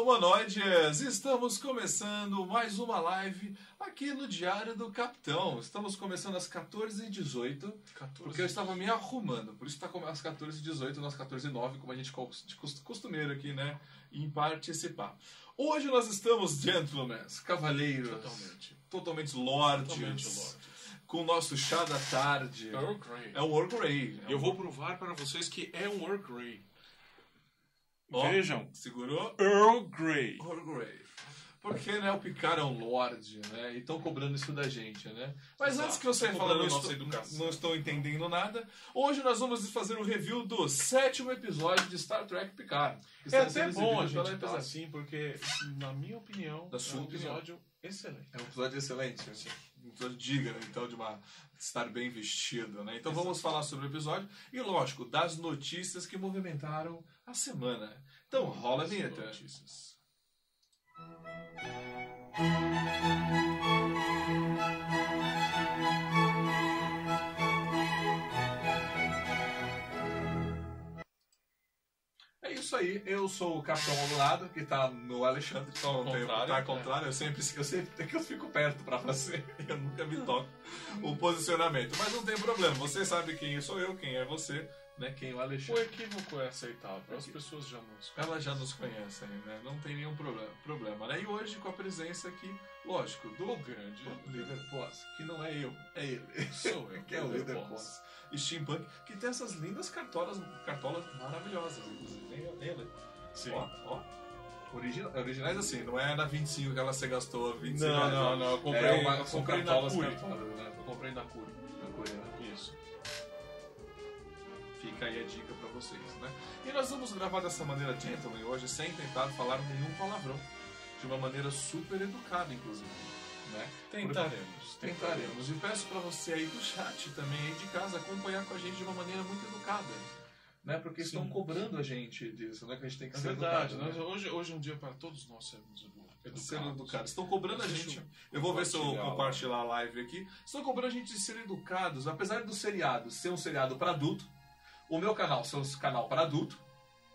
Humanoides, estamos começando mais uma live aqui no Diário do Capitão. Estamos começando às 14h18, porque eu estava me arrumando. Por isso está às 14h18, nós 14h09, como a gente costumeiro aqui, né? Em participar. Hoje nós estamos gentlemen, cavaleiros. Totalmente. Totalmente lords. Totalmente. Com o nosso chá da tarde. Earl Grey. É um Earl Grey. Eu vou provar para vocês que é um Earl Grey. Ó, Vejam. Segurou? Earl Grey. Earl Grey. Porque né, o Picard é um lord, né? E estão cobrando isso da gente, né? Mas Exato. antes que eu saia falando, não estou, não estou entendendo nada. Hoje nós vamos fazer um review do sétimo episódio de Star Trek Picard. É até bom a gente falar assim, porque, na minha opinião, Da sua é um episódio excelente. É um episódio excelente. Um episódio digno, então, de uma estar bem vestido, né? Então vamos falar sobre o episódio e, lógico, das notícias que movimentaram a semana. Então rola a vinheta. Notícias. É isso aí, eu sou o Capitão ao lado, que tá no Alexandre, então tem Contrário, tá é. contrário, eu sempre, eu sempre é que eu fico perto pra fazer, eu nunca me toco o posicionamento. Mas não tem problema, você sabe quem sou eu, quem é você, né? Quem o O Alexandre. equívoco é aceitável. As pessoas já nos Elas já nos conhecem, né? Não tem nenhum problema, problema, né? E hoje com a presença aqui, lógico, do O grande líder boss, que não é eu, é ele. Sou eu, que é o líder boss. Steampunk, que tem essas lindas cartolas, cartolas maravilhosas, inclusive. Eu. Sim. Ó, ó. Origina- originais assim, não é na 25 que ela se gastou 25 Não, reais, não, não. Eu comprei, É uma- eu comprei na cartolas, né? Eu comprei na Curi. Fica aí a dica pra vocês, né? E nós vamos gravar dessa maneira gentleman hoje, sem tentar falar nenhum palavrão. De uma maneira super educada, inclusive. Né? Tentaremos. Tentaremos. E peço pra você aí do chat também, aí de casa, acompanhar com a gente de uma maneira muito educada. Né? Porque Sim. estão cobrando a gente disso, né? Que a gente tem que É ser verdade. educado, Nós, né? hoje, hoje é um dia para todos nós sermos edu- educados. Educados. Estão cobrando a gente. eu vou ver se eu compartilhar a live aqui. Estão cobrando a gente de ser educados. Apesar do seriado ser um seriado para adulto, o meu canal ser um canal para adulto,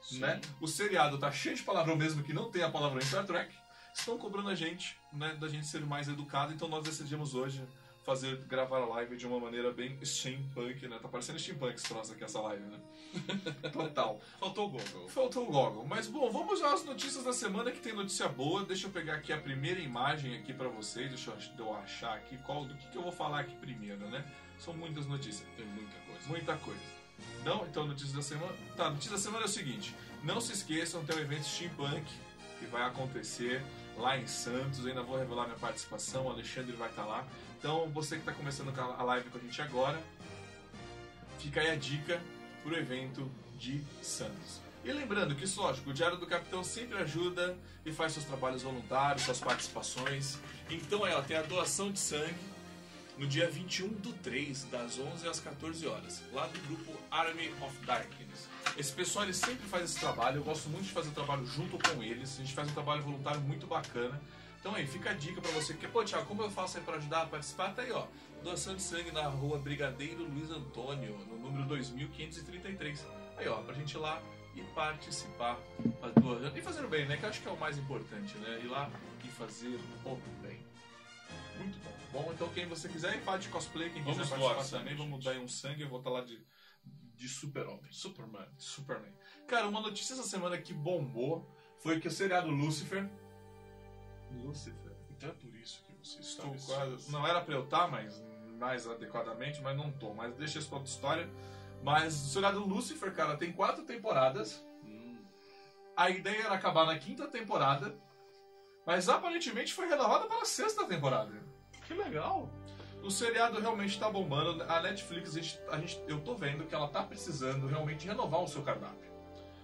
Sim. né? O seriado tá cheio de palavrão mesmo que não tem a palavrão em Star Trek. Estão cobrando a gente, né, da gente ser mais educado. Então nós decidimos hoje fazer gravar a live de uma maneira bem steampunk, né? Tá parecendo steampunk esse troço aqui essa live, né? Total. Faltou o Google. Faltou o Goggle. Mas bom, vamos às notícias da semana que tem notícia boa. Deixa eu pegar aqui a primeira imagem aqui pra vocês. Deixa eu- eu achar aqui qual do que, que eu vou falar aqui primeiro, né? São muitas notícias. Tem muita coisa. Muita coisa. Não? Então, notícia da semana. Tá, notícia da semana é o seguinte: não se esqueçam, tem o evento Steampunk que vai acontecer lá em Santos. Eu ainda vou revelar minha participação, o Alexandre vai estar lá. Então, você que está começando com a live com a gente agora, fica aí a dica pro evento de Santos. E lembrando que, isso, lógico, o Diário do Capitão sempre ajuda e faz seus trabalhos voluntários, suas participações. Então, aí, ó, tem a doação de sangue no dia 21 do 3, das 11 às 14 horas, lá do grupo Army of Darkness. Esse pessoal ele sempre faz esse trabalho, eu gosto muito de fazer o trabalho junto com eles, a gente faz um trabalho voluntário muito bacana. Então aí, fica a dica pra você que, pô, Thiago, como eu faço aí pra ajudar a participar? Tá aí, ó, doação de sangue na rua Brigadeiro Luiz Antônio, no número 2533. Aí, ó, pra gente ir lá e participar, doando e fazendo bem, né? Que eu acho que é o mais importante, né? Ir lá e fazer o bem. Muito bom. Bom, então quem você quiser ir faz de cosplay, quem Vamos quiser participar sangue, também, vamos dar aí um sangue, eu vou estar lá de, de super-homem. Superman. Superman. Cara, uma notícia essa semana que bombou foi que o seriado Lucifer. Lucifer. Então é por isso que você está Estou vestido quase. Não era pra eu estar, mas mais adequadamente, mas não tô. Mas deixa isso pra outra história. Mas o seriado Lucifer, cara, tem quatro temporadas. Hum, A ideia era acabar na quinta temporada. Mas aparentemente foi renovada para a sexta temporada. Que legal. O seriado realmente tá bombando. A Netflix, a gente, a gente- eu tô vendo que ela tá precisando realmente renovar o seu cardápio.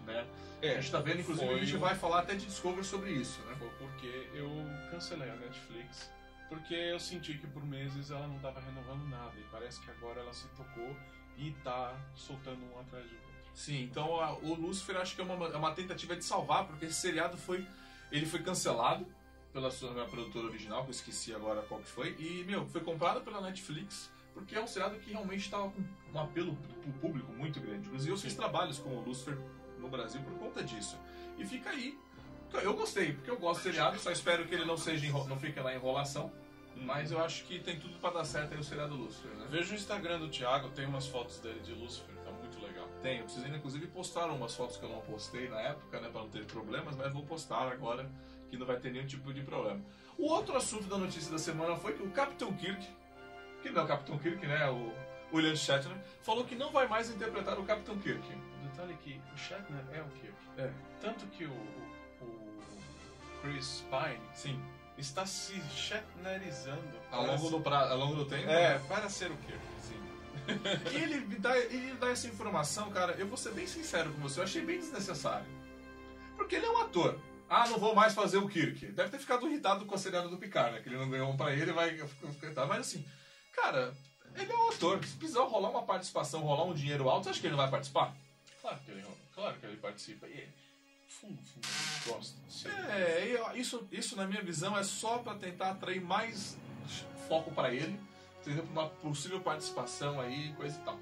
Né? a gente tá vendo, inclusive, a gente vai falar até de Discovery sobre isso. Né? Foi porque eu cancelei a Netflix. Porque eu senti que por meses ela não estava renovando nada. E parece que agora ela se tocou e tá soltando um atrás do outro. Sim, então a- o Lucifer acho que é uma, é uma tentativa de salvar, porque esse seriado foi. Ele foi cancelado pela sua produtora original, que eu esqueci agora qual que foi, e, meu, foi comprado pela Netflix, porque é um seriado que realmente estava com um apelo pro público muito grande. Inclusive eu fiz trabalhos com o Lucifer no Brasil por conta disso. E fica aí Eu gostei, porque eu gosto do seriado, só espero que ele não seja não fique na enrolação. Mas eu acho que tem tudo pra dar certo aí o seriado Lúcifer, né? Veja o Instagram do Thiago, tem umas fotos dele de Lucifer, tá muito legal. Tem, eu preciso inclusive postar umas fotos que eu não postei na época, né, pra não ter problemas, mas vou postar agora, que não vai ter nenhum tipo de problema. O outro assunto da notícia da semana foi que o Capitão Kirk, que não é o Capitão Kirk, né, o William Shatner, falou que não vai mais interpretar o Capitão Kirk. O detalhe é que o Shatner é o Kirk. É, Tanto que o, o Chris Pine sim. está se Shatnerizando. Ao longo do, pra, ao longo do tempo. É, para ser o Kirk. Sim. E ele me dá, ele dá essa informação, cara, eu vou ser bem sincero com você, eu achei bem desnecessário. Porque ele é um ator. Ah, não vou mais fazer o Kirk. Deve ter ficado irritado com a seriada do Picard, né? Que ele não ganhou um pra ele, vai ficar. Mas assim, cara, ele é um ator. Se precisar rolar uma participação, rolar um dinheiro alto, você acha que ele não vai participar? Claro que ele, claro que ele participa. E ele, fundo, ele gosta. É, isso, isso na minha visão é só pra tentar atrair mais foco pra ele, entendeu? Pra uma possível participação aí, coisa e tal.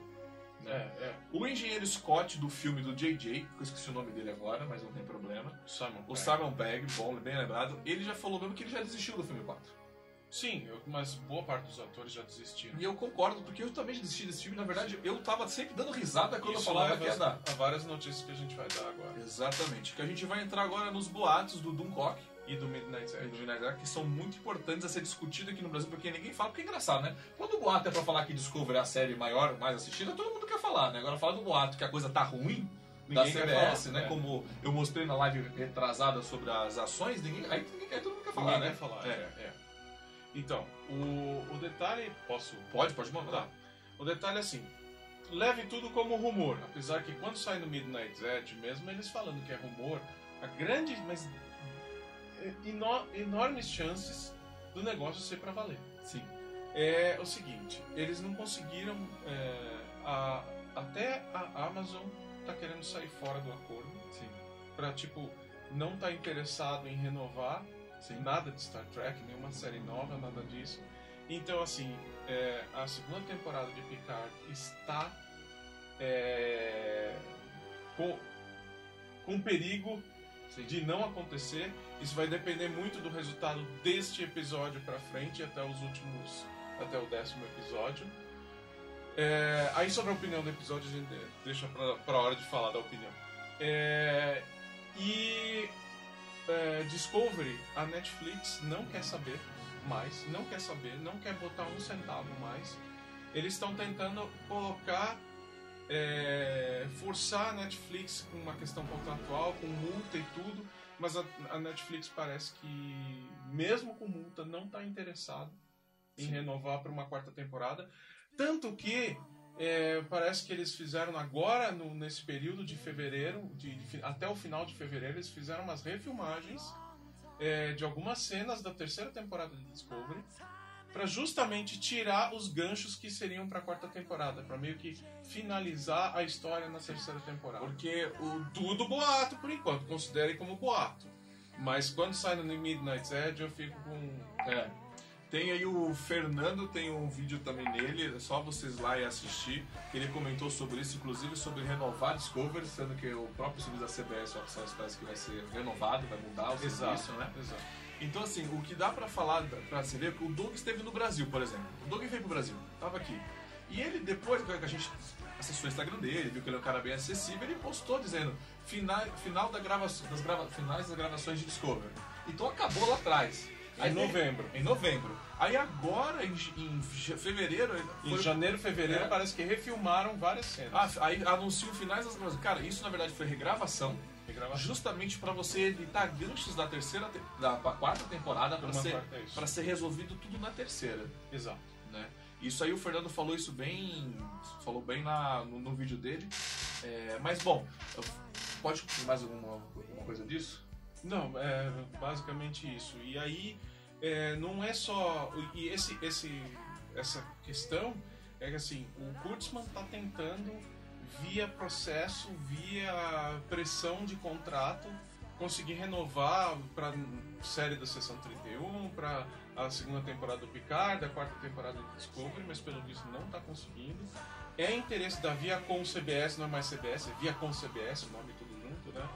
É, é. O engenheiro Scott do filme do JJ, que eu esqueci o nome dele agora, mas não tem problema. Simon O. Simon Pegg, bom, bem lembrado, ele já falou mesmo que ele já desistiu do filme 4. Sim, eu- mas boa parte dos atores já desistiram. E eu concordo, porque eu também desisti desse filme. Na verdade, eu tava sempre dando risada quando eu Isso falava leva que ia dar. a várias notícias que a gente vai dar agora. Exatamente. Que a gente vai entrar agora nos boatos do Doomcock E do Midnight e do Edge. Vinagre, que são muito importantes a ser discutido aqui no Brasil, porque ninguém fala, porque é engraçado, né? Quando o boato é pra falar que Discovery é a série maior, mais assistida, todo mundo quer falar, né? Agora falar do boato que a coisa tá ruim, da Ninguém quer CBS, falar, né? é. Como eu mostrei na live retrasada sobre as ações, ninguém, aí, ninguém, aí todo mundo quer falar, Ninguém né? quer falar, É. é. é. Então, o, o detalhe. Posso. Pode, pode mandar. Tá. O detalhe é assim. Leve tudo como rumor. Apesar que quando sai no Midnight Edge, mesmo eles falando que é rumor, há grandes, mas eno- enormes chances do negócio ser pra valer. Sim. É o seguinte, eles não conseguiram. é, a- até a Amazon tá querendo sair fora do acordo. Sim. Pra, tipo, não tá interessado em renovar Sim. nada de Star Trek, nenhuma série nova, nada disso. Então, assim, é, a segunda temporada de Picard está é, com, com perigo Sim. de não acontecer. Isso vai depender muito do resultado deste episódio pra frente, até os últimos, até o décimo episódio. É, aí sobre a opinião do episódio a gente deixa pra, pra hora de falar da opinião. É, e é, Discovery, a Netflix não quer saber mais, não quer saber, não quer botar um centavo mais. Eles estão tentando colocar, é, forçar a Netflix com uma questão contratual, com multa e tudo, mas a, a Netflix parece que, mesmo com multa, não está interessado em Sim. renovar para uma quarta temporada. Tanto que é, parece que eles fizeram agora, no- nesse período de fevereiro, de- de até o final de fevereiro, eles fizeram umas refilmagens é, de algumas cenas da terceira temporada de Discovery para justamente tirar os ganchos que seriam para a quarta temporada, para meio que finalizar a história na terceira temporada. Porque o. Tudo boato por enquanto, considerem como boato. Mas quando sai no Midnight Edge eu fico com. É. Tem aí o Fernando, tem um vídeo também nele, é só vocês lá e assistir. Ele comentou sobre isso, inclusive sobre renovar Discovery, sendo que o próprio serviço da CBS oficial parece que vai ser renovado, vai mudar o serviço, né? Exato. Então, assim, o que dá pra falar, pra se ver, que o Doug esteve no Brasil, por exemplo. O Doug veio pro Brasil, tava aqui. E ele, depois que a gente acessou o Instagram dele, viu que ele é um cara bem acessível, ele postou dizendo final, final da gravação, das grava, finais das gravações de Discovery. Então acabou lá atrás. Em novembro. Em novembro. Aí agora, em, em fevereiro... Em janeiro, fevereiro, É. parece que refilmaram várias cenas. Ah, aí anunciam finais das gravações. Cara, isso na verdade foi regravação. Justamente pra você evitar ganchos da terceira, te- da quarta temporada pra Uma ser, pra ser resolvido tudo na terceira, Exato. né? Isso aí o Fernando falou isso bem, falou bem na, no, no vídeo dele. É, mas bom, pode mais alguma, alguma coisa disso? Não, é basicamente isso. E aí, é, não é só. E esse, esse, essa questão é que assim, o Kurtzman está tentando, via processo, via pressão de contrato, conseguir renovar para série da Sessão 31, para a segunda temporada do Picard, a quarta temporada do Discovery, mas pelo visto não está conseguindo. É interesse da Viacom CBS, não é mais CBS, é Viacom CBS, o nome tudo junto, né?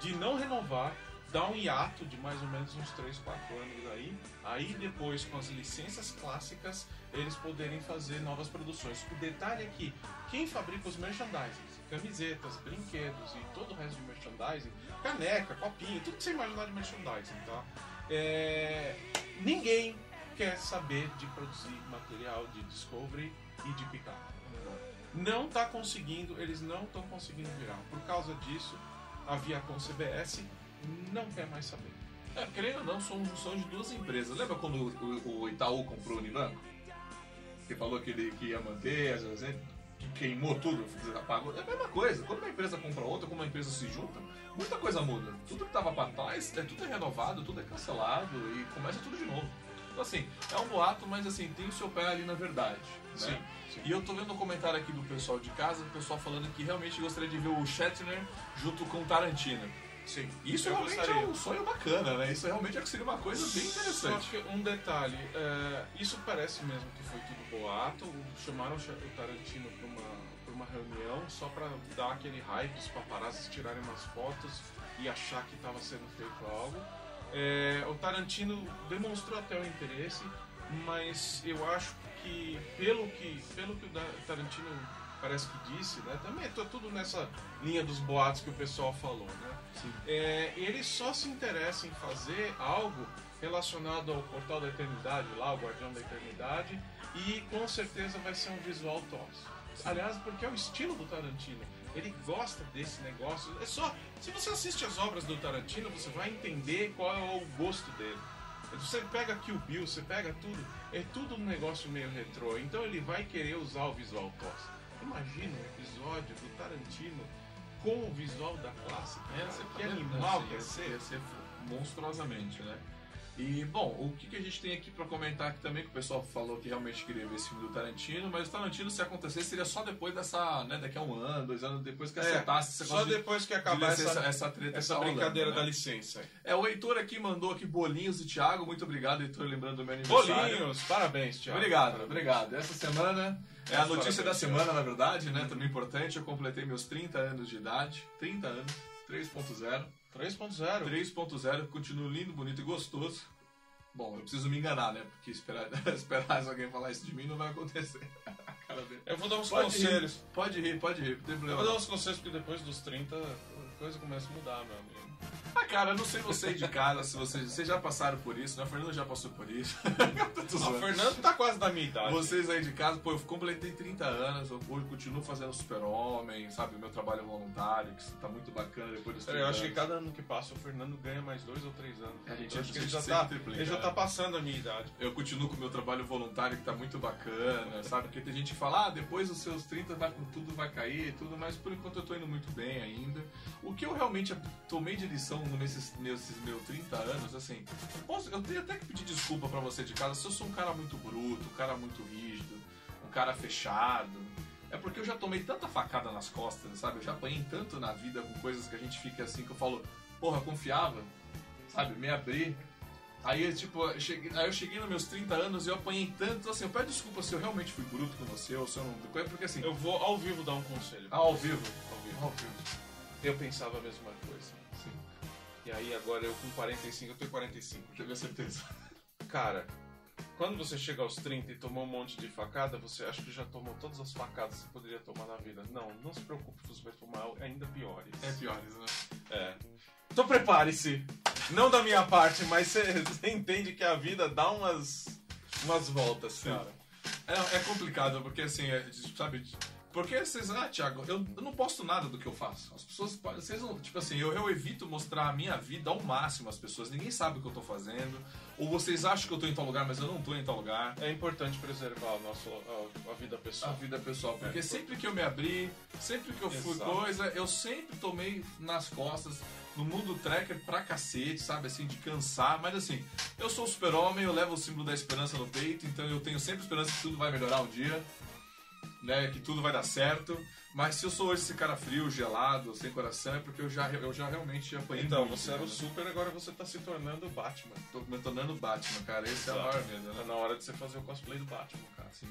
De não renovar, dá um hiato de mais ou menos uns 3, 4 anos aí. Aí depois, com as licenças clássicas, eles poderem fazer novas produções. O detalhe é que quem fabrica os merchandising, camisetas, brinquedos e todo o resto de merchandising, caneca, copinho, tudo que você imaginar de merchandising, tá? É... Ninguém quer saber de produzir material de Discovery e de Picard. Não está conseguindo, eles não estão conseguindo virar. Por causa disso, a Viacom CBS não quer mais saber. É, querendo ou não, são junção de duas empresas. Lembra quando o, o Itaú comprou o Unibanco? Que falou que ele que ia manter, às vezes, que queimou tudo, apagou. É a mesma coisa. Quando uma empresa compra outra, quando uma empresa se junta, muita coisa muda. Tudo que estava para trás, é, tudo é renovado, tudo é cancelado e começa tudo de novo. Então, assim, é um boato, mas assim, tem o seu pé ali na verdade. Né? Sim, sim. E eu tô vendo um comentário aqui do pessoal de casa, o pessoal falando que realmente gostaria de ver o Shatner junto com o Tarantino. Sim. Isso Eu realmente gostaria. é um sonho bacana, né? Isso realmente é seria uma coisa bem Só interessante. que um detalhe, é, isso parece mesmo que foi tudo boato. Chamaram o Tarantino para uma, pra uma reunião só para dar aquele hype, os paparazzi tirarem umas fotos e achar que estava sendo feito algo. É, o Tarantino demonstrou até o interesse, mas eu acho que pelo que, pelo que o Tarantino parece que disse, né? Também tô tudo nessa linha dos boatos que o pessoal falou, né? É, ele só se interessa em fazer algo relacionado ao Portal da Eternidade, lá, o Guardião da Eternidade, e com certeza vai ser um visual tosse. Aliás, porque é o estilo do Tarantino. Ele gosta desse negócio. É só. Se você assiste as obras do Tarantino, você vai entender qual é o gosto dele. Você pega Kill Bill, você pega tudo, é tudo um negócio meio retrô. Então ele vai querer usar o visual tosse. Imagina um episódio do Tarantino com o visual da clássica. Essa que animal que ia ia ser. Ia ser monstruosamente, né? E, bom, o que, que a gente tem aqui pra comentar aqui também, que o pessoal falou que realmente queria ver esse filme do Tarantino, mas o Tarantino, se acontecer, seria só depois dessa, né, daqui a um ano, dois anos depois que acertasse É, só negócio de- depois que de acabar licença- essa, essa treta essa que tá rolando, brincadeira né? da licença. É, o Heitor aqui mandou aqui bolinhos do Thiago, muito obrigado, Heitor, lembrando do meu aniversário. Bolinhos, parabéns, Thiago. Obrigado, obrigado. Essa semana é a notícia da parabéns, semana, na verdade, né? Também importante. Eu completei meus 30 anos de idade. 30 anos, 3.0. 3.0. 3.0, continuo lindo, bonito e gostoso. Bom, eu preciso me enganar, né? Porque esperar, esperar alguém falar isso de mim não vai acontecer. Eu vou dar uns Pode conselhos. rir, pode rir, pode rir, não tem Eu problema. vou dar uns conselhos porque depois dos 30 a coisa começa a mudar, meu amigo. Ah, cara, eu não sei você de casa, se vocês, vocês já passaram por isso, né? O Fernando já passou por isso. O. Fernando tá quase da minha idade. Vocês aí de casa, pô, eu completei 30 anos, eu hoje continuo fazendo super-homem, sabe? O meu trabalho voluntário, que tá muito bacana depois dos 30 Eu acho que cada ano que passa o Fernando ganha mais dois ou três anos. É, a gente acho que ele já, tá, triplica, ele já é. tá passando a minha idade. Eu continuo com o meu trabalho voluntário que tá muito bacana, sabe? Porque tem gente que fala, ah, depois dos seus 30 vai, tudo vai cair e tudo, mas por enquanto eu tô indo muito bem ainda. O que eu realmente tomei de lição nesses, nesses meus 30 anos, assim, posso, eu tenho até que pedir desculpa pra você de casa se eu sou um cara muito bruto, um cara muito rígido, um cara fechado. É porque eu já tomei tanta facada nas costas, sabe? Eu já apanhei tanto na vida com coisas que a gente fica assim, que eu falo, porra, confiava, sabe? Me abri. Aí, eu, tipo, eu cheguei, aí eu cheguei nos meus 30 anos e eu apanhei tanto, assim, eu peço desculpa se eu realmente fui bruto com você ou se eu não. Porque assim, Eu vou ao vivo dar um conselho. ah, ao vivo. Ao vivo. Ao vivo. Eu pensava a mesma coisa. E aí agora eu com 45, eu tenho 45. eu tenho certeza. Cara, quando você chega aos 30 e tomou um monte de facada, você acha que já tomou todas as facadas que você poderia tomar na vida. Não, não se preocupe, você vai tomar ainda piores. É piores, né? É. Então prepare-se. Não da minha parte, mas você você entende que a vida dá umas, umas voltas, cara. É, é complicado, porque assim, é, sabe? Porque vocês, ah, Thiago, eu, eu não posto nada do que eu faço. As pessoas, vocês não, tipo assim, eu, eu evito mostrar a minha vida ao máximo às pessoas. Ninguém sabe o que eu tô fazendo. Ou vocês acham que eu tô em tal lugar, mas eu não tô em tal lugar. É importante preservar o nosso, a, a vida A pessoal. vida pessoal. Porque É. sempre que eu me abri, sempre que eu fui Exato. coisa, eu sempre tomei nas costas no mundo tracker pra cacete, sabe? Assim, de cansar. Mas assim, eu sou super-homem, eu levo o símbolo da esperança no peito, então eu tenho sempre esperança que tudo vai melhorar um dia, né? Que tudo vai dar certo. Mas se eu sou hoje esse cara frio, gelado, sem coração, é porque eu já, eu já realmente apanhei Então, muito, você era o né? super, agora você tá se tornando o Batman. Tô me tornando Batman, cara. Esse é o Exato. maior medo, né? Tá na hora de você fazer o cosplay do Batman, cara. Assim.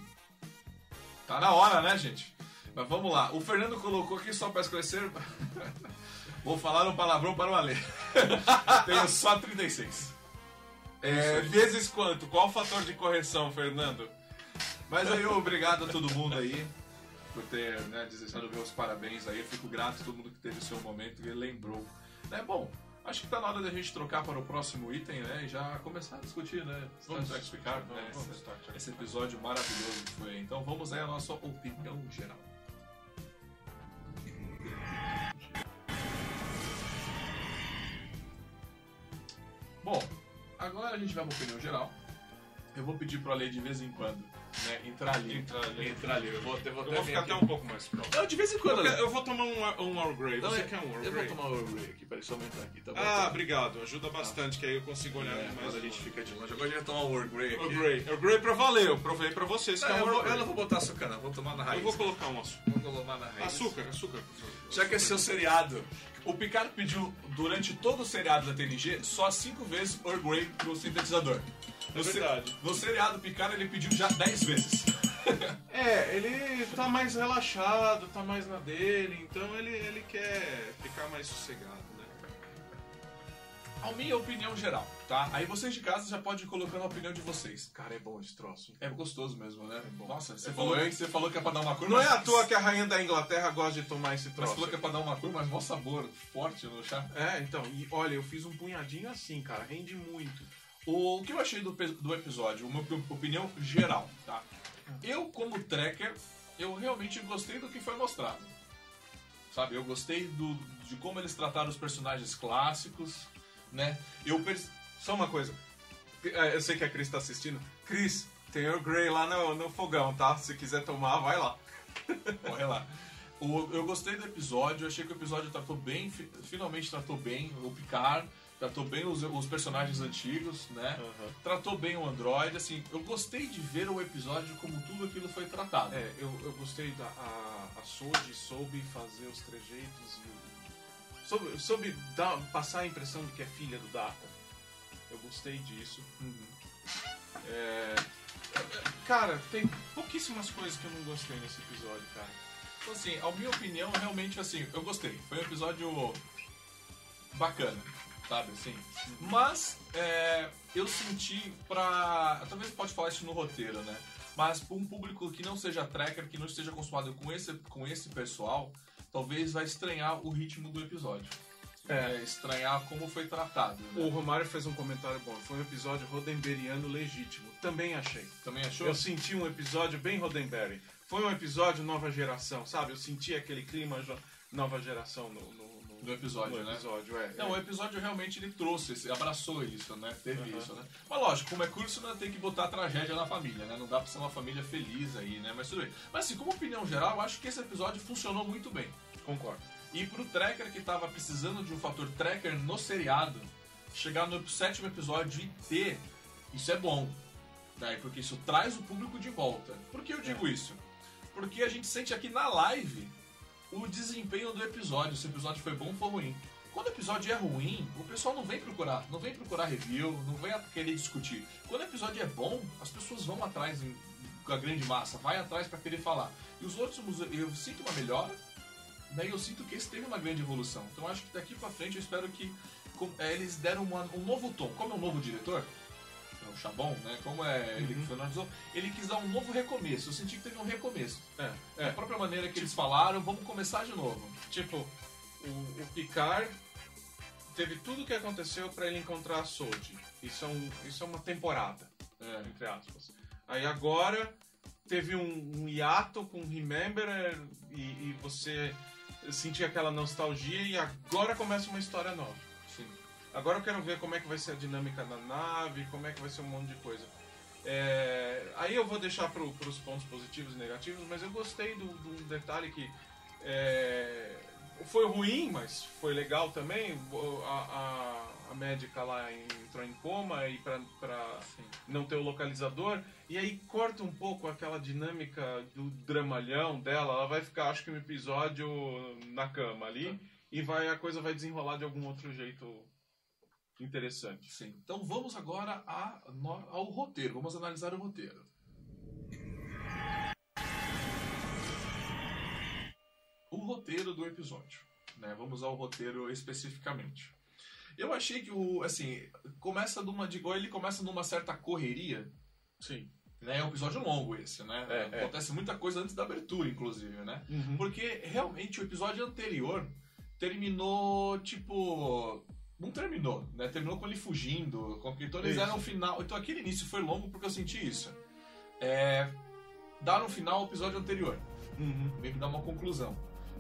Tá na hora, né, gente? Mas vamos lá. O Fernando colocou aqui só pra esclarecer. Vou falar um palavrão para o Alê. Tenho só 36. É, vezes quanto? Qual o fator de correção, Fernando? Mas aí, obrigado a todo mundo aí por ter né, desejado meus parabéns aí. Eu fico grato a todo mundo que teve o seu momento e lembrou. É bom, acho que tá na hora da gente trocar para o próximo item, né? E já começar a discutir, né? Star Vamos Trek Picard, vamos, né? vamos esse, Star Trek. esse episódio maravilhoso que foi. Então vamos aí à nossa opinião geral. Bom, agora a gente vai pra opinião geral. Eu vou pedir pro Ale de vez em quando, né? Entrar ali. Entrar ali. Entrar ali. Eu vou, eu vou, Eu vou ficar até um pouco mais próximo. Não, de vez em Eu, quando, quero- eu vou tomar um, um Earl Grey. Você é- quer um Earl Eu Grey? vou tomar o Earl Grey aqui, peraí, só aumentar aqui, tá bom? Ah, obrigado. Ajuda bastante, que aí eu consigo olhar É, mais. a gente fica de longe. Agora a gente vai tomar o Earl Grey aqui. Earl Grey. Earl Grey pra valer. Eu provei pra vocês que Não, é um eu, vou, eu não vou botar açúcar, não. Vou tomar na raiz. Eu vou colocar um açúcar. Vou colocar na raiz. Açúcar, açúcar. Já que é seu seriado. O Picard pediu, durante todo o seriado da TNG, só cinco vezes Earl Grey pro sintetizador. É verdade. No seriado Picard ele pediu já 10 vezes. É, ele tá mais relaxado, tá mais na dele, então ele, ele quer ficar mais sossegado, né? A minha opinião geral, tá? Aí vocês de casa já podem ir colocando a opinião de vocês. Cara, é bom esse troço. É gostoso mesmo, né? bom. Nossa, você É falou você falou que é pra dar uma cor. Não é mas- à toa que a rainha da Inglaterra gosta de tomar esse Mas troço. falou que é pra dar uma cor, mas mó sabor forte no chá. É, então, e olha, eu fiz um punhadinho assim, cara, rende muito. O que eu achei do, do episódio, uma op- opinião geral, tá? Eu, como tracker, eu realmente gostei do que foi mostrado. Sabe, eu gostei do, de como eles trataram os personagens clássicos, né? Eu Só uma coisa. É, Eu sei que a Cris tá assistindo. Cris, tem Earl Grey lá no, no fogão, tá? Se quiser tomar, vai lá. Corre lá. O- eu gostei do episódio, achei que o episódio tratou bem, fi- finalmente tratou bem o Picard, tratou bem os, os personagens antigos, né? Tratou bem o Android, assim, eu gostei de ver o episódio como tudo aquilo foi tratado. É, eu, eu gostei da a, a Soji soube fazer os trejeitos e soube, soube dar, passar a impressão de que é filha do Data. Eu gostei disso. É, cara, tem pouquíssimas coisas que eu não gostei nesse episódio, cara. Então, assim, a minha opinião, realmente, assim, eu gostei. Foi um episódio bacana, sabe, assim. Mas, é, eu senti pra... Talvez pode falar isso no roteiro, né? Mas pra um público que não seja tracker, que não esteja acostumado com esse, com esse pessoal, talvez vai estranhar o ritmo do episódio. É. É, estranhar como foi tratado. né? O Romário fez um comentário bom. Foi um episódio rodemberiano legítimo. Também achei. Também achou? Eu senti um episódio bem Roddenberry. Foi um episódio nova geração, sabe? Eu senti aquele clima nova geração no- no- Do episódio, no né? episódio, é. Não, o é. episódio realmente ele trouxe, esse- abraçou isso, né? Teve Aham. isso, né? Mas lógico, como é curso, né, tem que botar a tragédia na família, né? Não dá pra ser uma família feliz aí, né? Mas tudo bem. Mas assim, como opinião geral, eu acho que esse episódio funcionou muito bem. Concordo. E pro tracker que tava precisando de um fator tracker no seriado, chegar no sétimo episódio e ter, isso é bom. Né? Porque isso traz o público de volta. Por que eu digo isso? Porque a gente sente aqui na live o desempenho do episódio, se o episódio foi bom ou ruim. Quando o episódio é ruim, o pessoal não vem procurar, não vem procurar review, não vem querer discutir. Quando o episódio é bom, as pessoas vão atrás com a grande massa, vai atrás pra querer falar. E os outros, eu sinto uma melhora, daí eu sinto que esse teve uma grande evolução. Então acho que daqui pra frente eu espero que é, eles deram uma- um novo tom. Como é um novo diretor, o Chabon, né? Como é ele que finalizou, ele quis dar um novo recomeço. Eu senti que teve um recomeço. É, É a própria maneira que eles falaram, vamos começar de novo. Tipo, o, o Picard teve tudo o que aconteceu pra ele encontrar a Soji. Isso é, um, isso é uma temporada, É. entre aspas. Aí agora teve um, um hiato com Remember e, e você sentia aquela nostalgia e agora começa uma história nova. Agora eu quero ver como é que vai ser a dinâmica da nave, como é que vai ser um monte de coisa. É, aí eu vou deixar para os pontos positivos e negativos, mas eu gostei do, do detalhe que é, foi ruim, mas foi legal também. A, a, a médica lá entrou em coma e para não ter o localizador. E aí corta um pouco aquela dinâmica do dramalhão dela. Ela vai ficar, acho que um episódio na cama ali. E vai, a coisa vai desenrolar de algum outro jeito interessante. Sim. Então vamos agora a, ao roteiro. Vamos analisar o roteiro. O roteiro do episódio. né? Vamos ao roteiro especificamente. Eu achei que o, assim, começa numa, ele começa numa certa correria, Sim. né? É um episódio longo esse, né? É, é. Acontece muita coisa antes da abertura, inclusive, né? Uhum. Porque realmente o episódio anterior terminou, tipo. Não terminou, né? Terminou com ele fugindo. Com... Então eles Isso. deram um final. Então aquele início foi longo porque eu senti isso. É. Dar um final ao episódio anterior. Uhum. Meio que dar uma conclusão.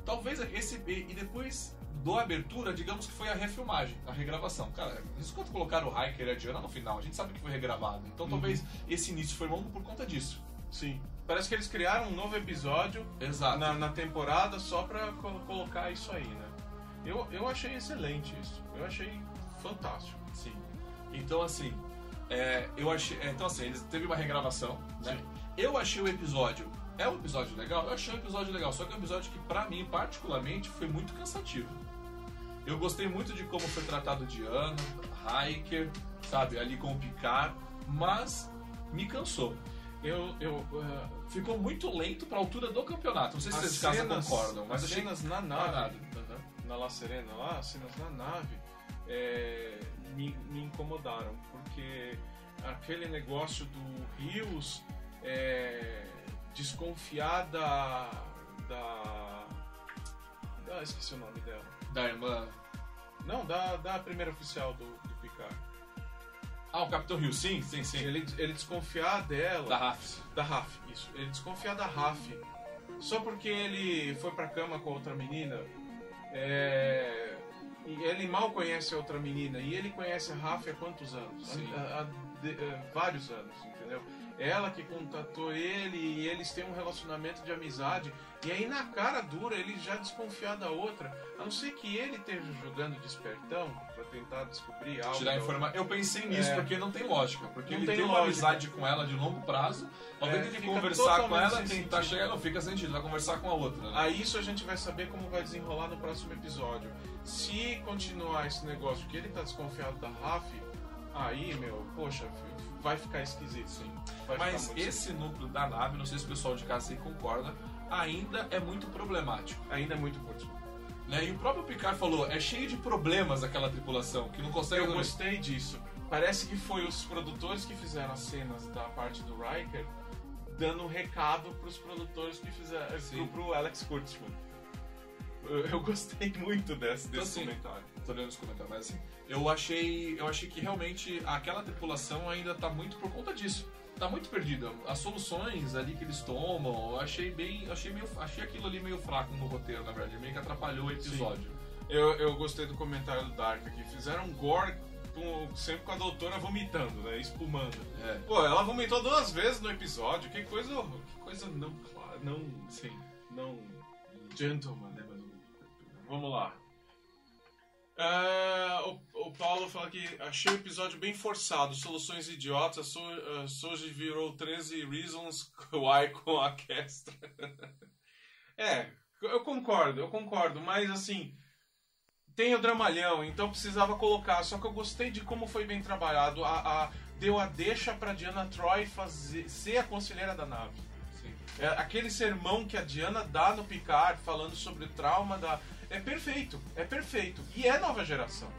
Talvez esse. E depois do abertura, digamos que foi a refilmagem, a regravação. Cara, eles quando colocaram o Hiker e a Diana no final, a gente sabe que foi regravado. Então talvez esse início foi longo por conta disso. Sim. Parece que eles criaram um novo episódio Exato. na, na temporada só pra co- colocar isso aí, né? Eu, eu achei excelente isso. Eu achei fantástico. Sim. Então, assim, é, eu achei. é, então, assim, eles teve uma regravação, né? Sim. Eu achei o episódio. É um episódio legal? Eu achei um episódio legal, só que é um episódio que, pra mim, particularmente, foi muito cansativo. Eu gostei muito de como foi tratado Diana, Hiker, sabe, ali com o Picard, mas me cansou. Eu, eu, eh, Ficou muito lento pra altura do campeonato. Não sei se vocês de casa cenas- concordam, mas as achei cenas na nave, nada. Na La Serena lá, as cenas na nave, é, me, me incomodaram, porque aquele negócio do Rios é, desconfiar da, da. da- esqueci o nome dela. da irmã. Não, da, da primeira oficial do, do Picard. Ah, o Capitão Rio, sim, sim, sim. Ele, ele desconfiar dela. Da Rafs. Da Raf, isso. Ele desconfiar da Raf só porque ele foi pra cama com outra menina. É... Ele mal conhece a outra menina. E ele conhece a Raf há quantos anos? Há, há vários anos, entendeu? Ela que contatou ele e eles têm um relacionamento de amizade. E aí na cara dura ele já desconfiar da outra. A não ser que ele esteja jogando de pra tentar descobrir algo. Tirar informação. Eu pensei nisso É. porque não tem lógica. Porque Não ele tem tem, uma amizade com ela de longo prazo. É, tem que fica conversar com ela, tentar sentido. chegar. Não fica sentido, vai conversar com a outra. Né? Aí isso a gente vai saber como vai desenrolar no próximo episódio. Se continuar esse negócio que ele tá desconfiado da Raf, aí, meu, poxa, vai ficar esquisito. Sim. Vai Mas esse núcleo da nave, não sei se o pessoal de casa aí concorda, ainda é muito problemático. esquisito. ainda é muito curto. Né? E o próprio Picard falou, é cheio de problemas aquela tripulação, que não consegue... Eu gostei disso. Parece que foi os produtores que fizeram as cenas da parte do Riker dando um recado pros produtores que fizeram Sim. pro, pro Alex Kurtzman. Eu, eu gostei muito desse, Então, desse assim, comentário. Tô lendo os comentários, mas assim, eu achei, eu achei que realmente aquela tripulação ainda tá muito por conta disso. Tá muito perdida. As soluções ali que eles tomam, eu achei bem, achei meio, achei aquilo ali meio fraco no roteiro, na verdade, meio que atrapalhou o episódio. Eu, eu gostei do comentário do Dark aqui. Fizeram um gore com- sempre com a doutora vomitando, né? Espumando. É. Pô, ela vomitou duas vezes no episódio. Que coisa, que coisa não clara, não, Sim. não gentleman, né? Mas, vamos lá. Ah, o, o Paulo fala que achei o episódio bem forçado, soluções idiotas. So, uh, Soji virou 13 Reasons Why com a Kestra. é, eu concordo, eu concordo, mas assim, tem o dramalhão, então precisava colocar. Só que eu gostei de como foi bem trabalhado. A, a- deu a deixa pra Diana Troy fazer, ser a conselheira da nave. É, aquele sermão que a Diana dá no Picard falando sobre o trauma da. É perfeito, é perfeito. E é nova geração.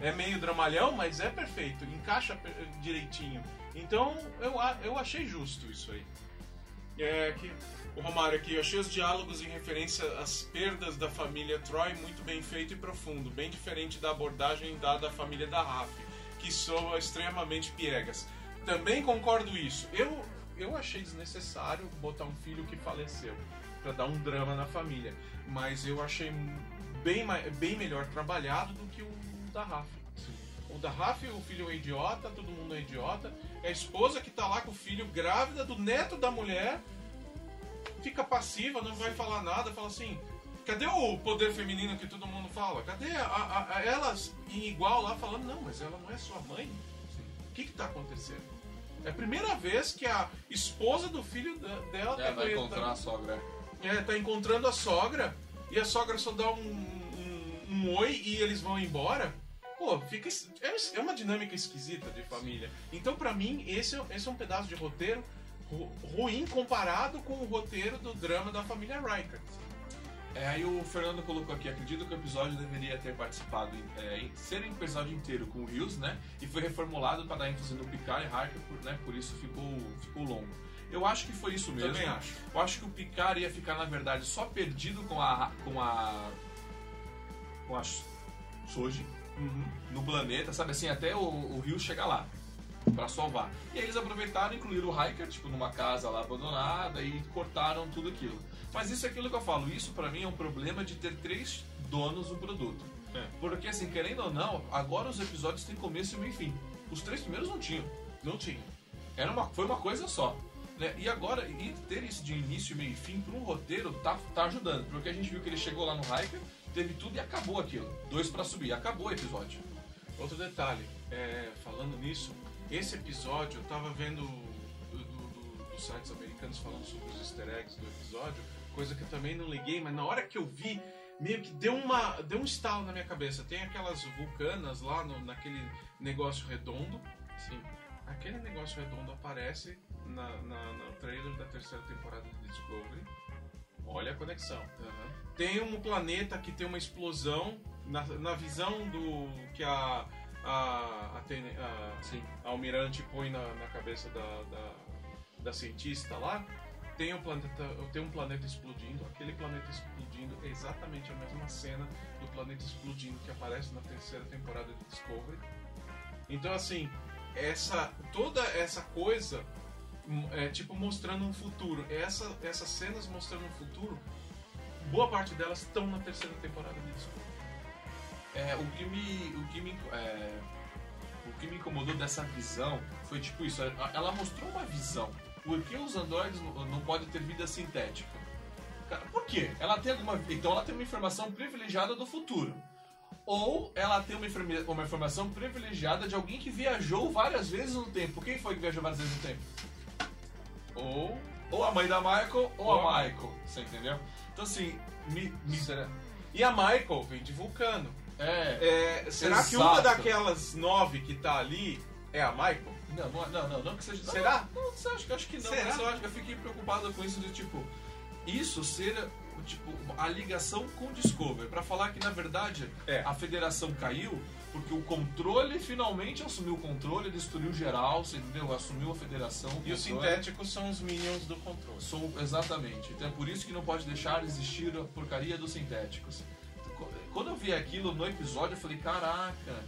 É meio dramalhão, mas é perfeito. Encaixa per- direitinho. Então eu, eu achei justo isso aí. É que o Romário aqui, eu achei os diálogos em referência às perdas da família Troy muito bem feito e profundo, bem diferente da abordagem dada à família da Raf, que soa extremamente piegas. Também concordo isso. Eu, eu achei desnecessário botar um filho que faleceu para dar um drama na família, mas eu achei bem, bem melhor trabalhado do que o da Raf. O da Raf, o filho é idiota, todo mundo é idiota. É a esposa que tá lá com o filho grávida do neto da mulher, fica passiva, não vai falar nada, fala assim. Cadê o poder feminino que todo mundo fala? Cadê a, a- a- elas em igual lá falando, não, mas ela não é sua mãe? O que que tá acontecendo? É a primeira vez que a esposa do filho dela É, tá, vai tá- encontrar a sogra. é, tá encontrando a sogra e a sogra só dá um, um, um oi e eles vão embora. Pô, fica, é, é uma dinâmica esquisita de família. Então, pra mim, esse, é- esse é um pedaço de roteiro ru- ruim comparado com o roteiro do drama da família Riker. É, aí o Fernando colocou aqui, acredito que o episódio deveria ter participado, é, ser um episódio inteiro com o Rios, né? E foi reformulado para dar ênfase no Picard e Harker, por, né? Por isso ficou, ficou longo. Eu acho que foi isso mesmo. Também acho. Eu acho que o Picard ia ficar, na verdade, só perdido com a. com a. com a Soji no planeta, sabe assim, até o, o Rio chegar lá pra salvar. E aí eles aproveitaram e incluíram o Hiker, tipo, numa casa lá abandonada e cortaram tudo aquilo. Mas isso é aquilo que eu falo, isso pra mim é um problema de ter três donos do produto. É. Porque assim, querendo ou não, agora os episódios têm começo e meio e fim. Os três primeiros não tinham. Não tinha. Era uma, foi uma coisa só. Né? E agora, e ter isso de início, meio e fim para um roteiro tá, tá ajudando. Porque a gente viu que ele chegou lá no Hiker, teve tudo e acabou aquilo. Dois pra subir, acabou o episódio. Outro detalhe, é, falando nisso, esse episódio eu tava vendo do- do- do- dos sites americanos falando sobre os easter eggs do episódio, coisa que eu também não liguei, mas na hora que eu vi, meio que deu, uma, deu um estalo na minha cabeça. Tem aquelas vulcanas lá no, naquele negócio redondo. Sim. Aquele negócio redondo aparece na, na- no trailer da terceira temporada de Discovery. Olha a conexão. Tem um planeta que tem uma explosão na, na visão do que a a, a, tene- a- a almirante põe na, na cabeça da, da, da cientista lá. Tem um planeta tem um planeta explodindo. Aquele planeta explodindo é exatamente a mesma cena do planeta explodindo que aparece na terceira temporada de Discovery. Então assim essa toda essa coisa é tipo mostrando um futuro. Essa, essas cenas mostrando um futuro boa parte delas estão na terceira temporada de Discovery. É, o que me. O que me. é, o que me incomodou dessa visão foi tipo isso, ela- ela mostrou uma visão. Por que os androides não, podem ter vida sintética? Cara, por quê? Ela tem alguma. Então ela tem uma informação privilegiada do futuro. Ou ela tem uma, uma informação privilegiada de alguém que viajou várias vezes no tempo. Quem foi que viajou várias vezes no tempo? Ou Ou a mãe da Michael ou, Ou a Michael. Você entendeu? Então assim, me. me e a Michael vem de Vulcano. é. É, será que Exato. uma daquelas nove que tá ali é a Michael? Não, não, não, não, não que seja. não, Será? Não, você acha que acho que não, Será? mas eu, acho, eu fiquei preocupado com isso de tipo. Isso ser tipo, a ligação com o Discovery. Pra falar que na verdade É. a federação caiu porque o controle finalmente assumiu o controle, destruiu geral, você entendeu? Assumiu a federação. E os sintéticos são os minions do controle. São, exatamente. Então é por isso que não pode deixar existir a porcaria dos sintéticos. Quando eu vi aquilo no episódio, eu falei, caraca,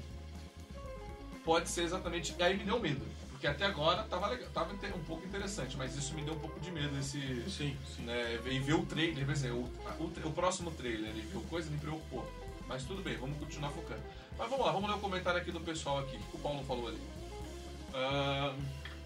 pode ser exatamente. E aí me deu medo. Porque até agora tava, legal, tava um pouco interessante, mas isso me deu um pouco de medo. Esse, Sim, sim. né, e ver o trailer, quer dizer, o, o, o próximo trailer e ver coisa me preocupou. Mas tudo bem, vamos continuar focando. Mas vamos lá, vamos ler o comentário aqui do pessoal aqui. O que o Paulo falou ali? Ah,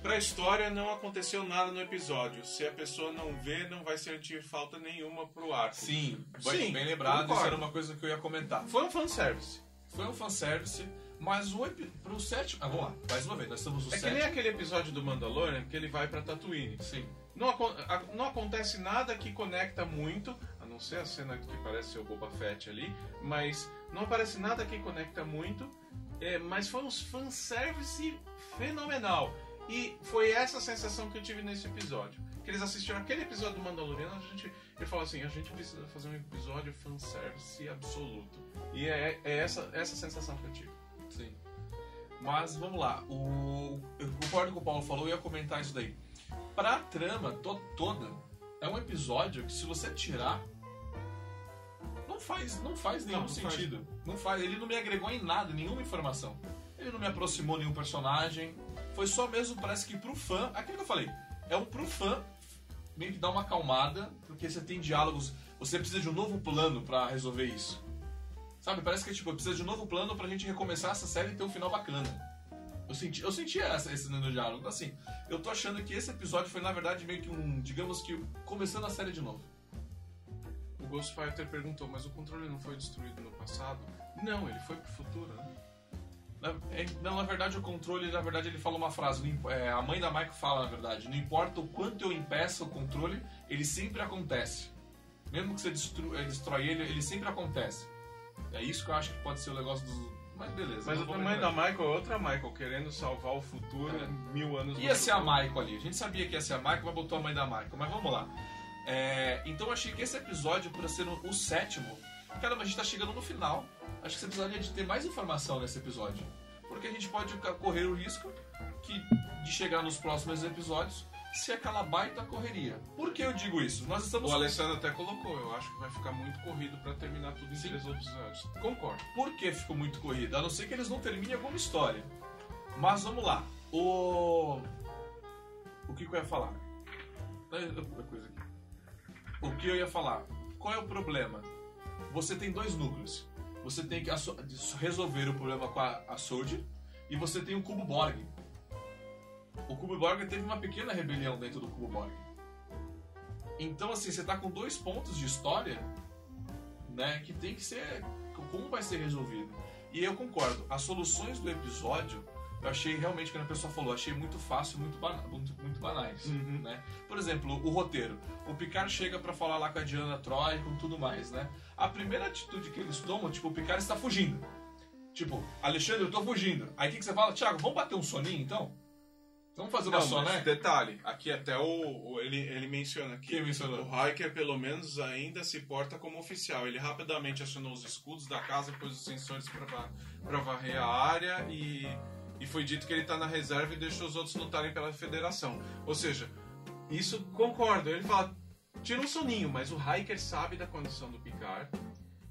pra história não aconteceu nada no episódio. Se a pessoa não vê, não vai sentir falta nenhuma pro arco. Sim, Sim, bem lembrado, isso concordo. era uma coisa que eu ia comentar. Foi um fanservice. Foi um fanservice, mas o pro sétimo. Ah, vamos lá, mais uma vez, nós estamos no É que nem sétimo. aquele episódio do Mandalorian que ele vai pra Tatooine. Sim. Não, a- não acontece nada que conecta muito, a não ser a cena que parece ser o Boba Fett ali, mas não aparece nada que conecta muito, é, mas foi um fanservice fenomenal. E foi essa sensação que eu tive nesse episódio. Que eles assistiram aquele episódio do Mandaloriano, a gente, ele falou assim, a gente precisa fazer um episódio fanservice absoluto. E é, é essa, essa sensação que eu tive. Sim. Mas vamos lá, o... eu concordo com o Paulo falou, eu ia comentar isso daí. Pra trama to- toda, é um episódio que se você tirar. Não faz, não faz nenhum Não, não faz. sentido. Não faz. Ele não me agregou em nada, nenhuma informação. Ele não me aproximou nenhum personagem. Foi só mesmo, parece que pro fã, aquilo que eu falei, é um pro fã meio que dar uma acalmada, porque você tem diálogos, você precisa de um novo plano pra resolver isso. Sabe, parece que tipo, precisa de um novo plano pra gente recomeçar essa série e ter um final bacana. Eu senti, eu senti essa, esse no diálogo. Então, assim, eu tô achando que esse episódio foi, na verdade, meio que um, digamos que, começando a série de novo. O Ghostfighter perguntou, mas o controle não foi destruído no passado? Não, ele foi pro futuro, né? Na, é, não, na verdade, o controle, na verdade, ele fala uma frase. não é, a mãe da Michael fala, na verdade, não importa o quanto eu impeça o controle, ele sempre acontece. Mesmo que você destru, é, destrói ele, ele sempre acontece. É isso que eu acho que pode ser o negócio dos. Mas beleza. Mas a mãe da Michael é outra Michael, querendo salvar o futuro É. mil anos Ia ser a futuro. Michael ali. A gente sabia que ia ser a Michael, mas botou a mãe da Michael. Mas vamos lá. É, então eu achei que esse episódio, por ser o, sétimo, caramba, a gente tá chegando no final. Acho que você precisaria de ter mais informação nesse episódio. Porque a gente pode correr o risco que, de chegar nos próximos episódios se aquela baita correria. Por que eu digo isso? Nós estamos. O Alessandro até colocou, eu acho que vai ficar muito corrido pra terminar tudo em Sim. três episódios. Concordo. Por que ficou muito corrido? A não ser que eles não terminem alguma história. Mas vamos lá. O. O que, que eu ia falar? É coisa aqui. O que eu ia falar? Qual é o problema? Você tem dois núcleos. Você tem que resolver o problema com a, a Soldier e você tem o Cubo Borg. O Cubo Borg teve uma pequena rebelião dentro do Cubo Borg. Então, assim, você tá com dois pontos de história, né, que tem que ser. Como vai ser resolvido? E eu concordo, as soluções do episódio eu achei realmente, como a pessoa falou, achei muito fácil, muito, bana muito, muito banais. Uhum. Né? Por exemplo, o roteiro. O Picard chega pra falar lá com a Diana Troy com tudo mais, né? A primeira atitude que eles tomam, tipo, o Picard está fugindo. Tipo, Alexandre, eu tô fugindo. Aí o que, que você fala? Thiago, vamos bater um soninho então? Vamos fazer uma Não, detalhe, aqui até o, o- ele, ele menciona aqui. Quem mencionou? O Hiker, pelo menos, ainda se porta como oficial. Ele rapidamente acionou os escudos da casa, pôs os sensores pra varrer a área e, e foi dito que ele tá na reserva e deixou os outros lutarem pela federação. Ou seja, isso concordo. Ele fala, tira um soninho, mas o Hiker sabe da condição do Picard.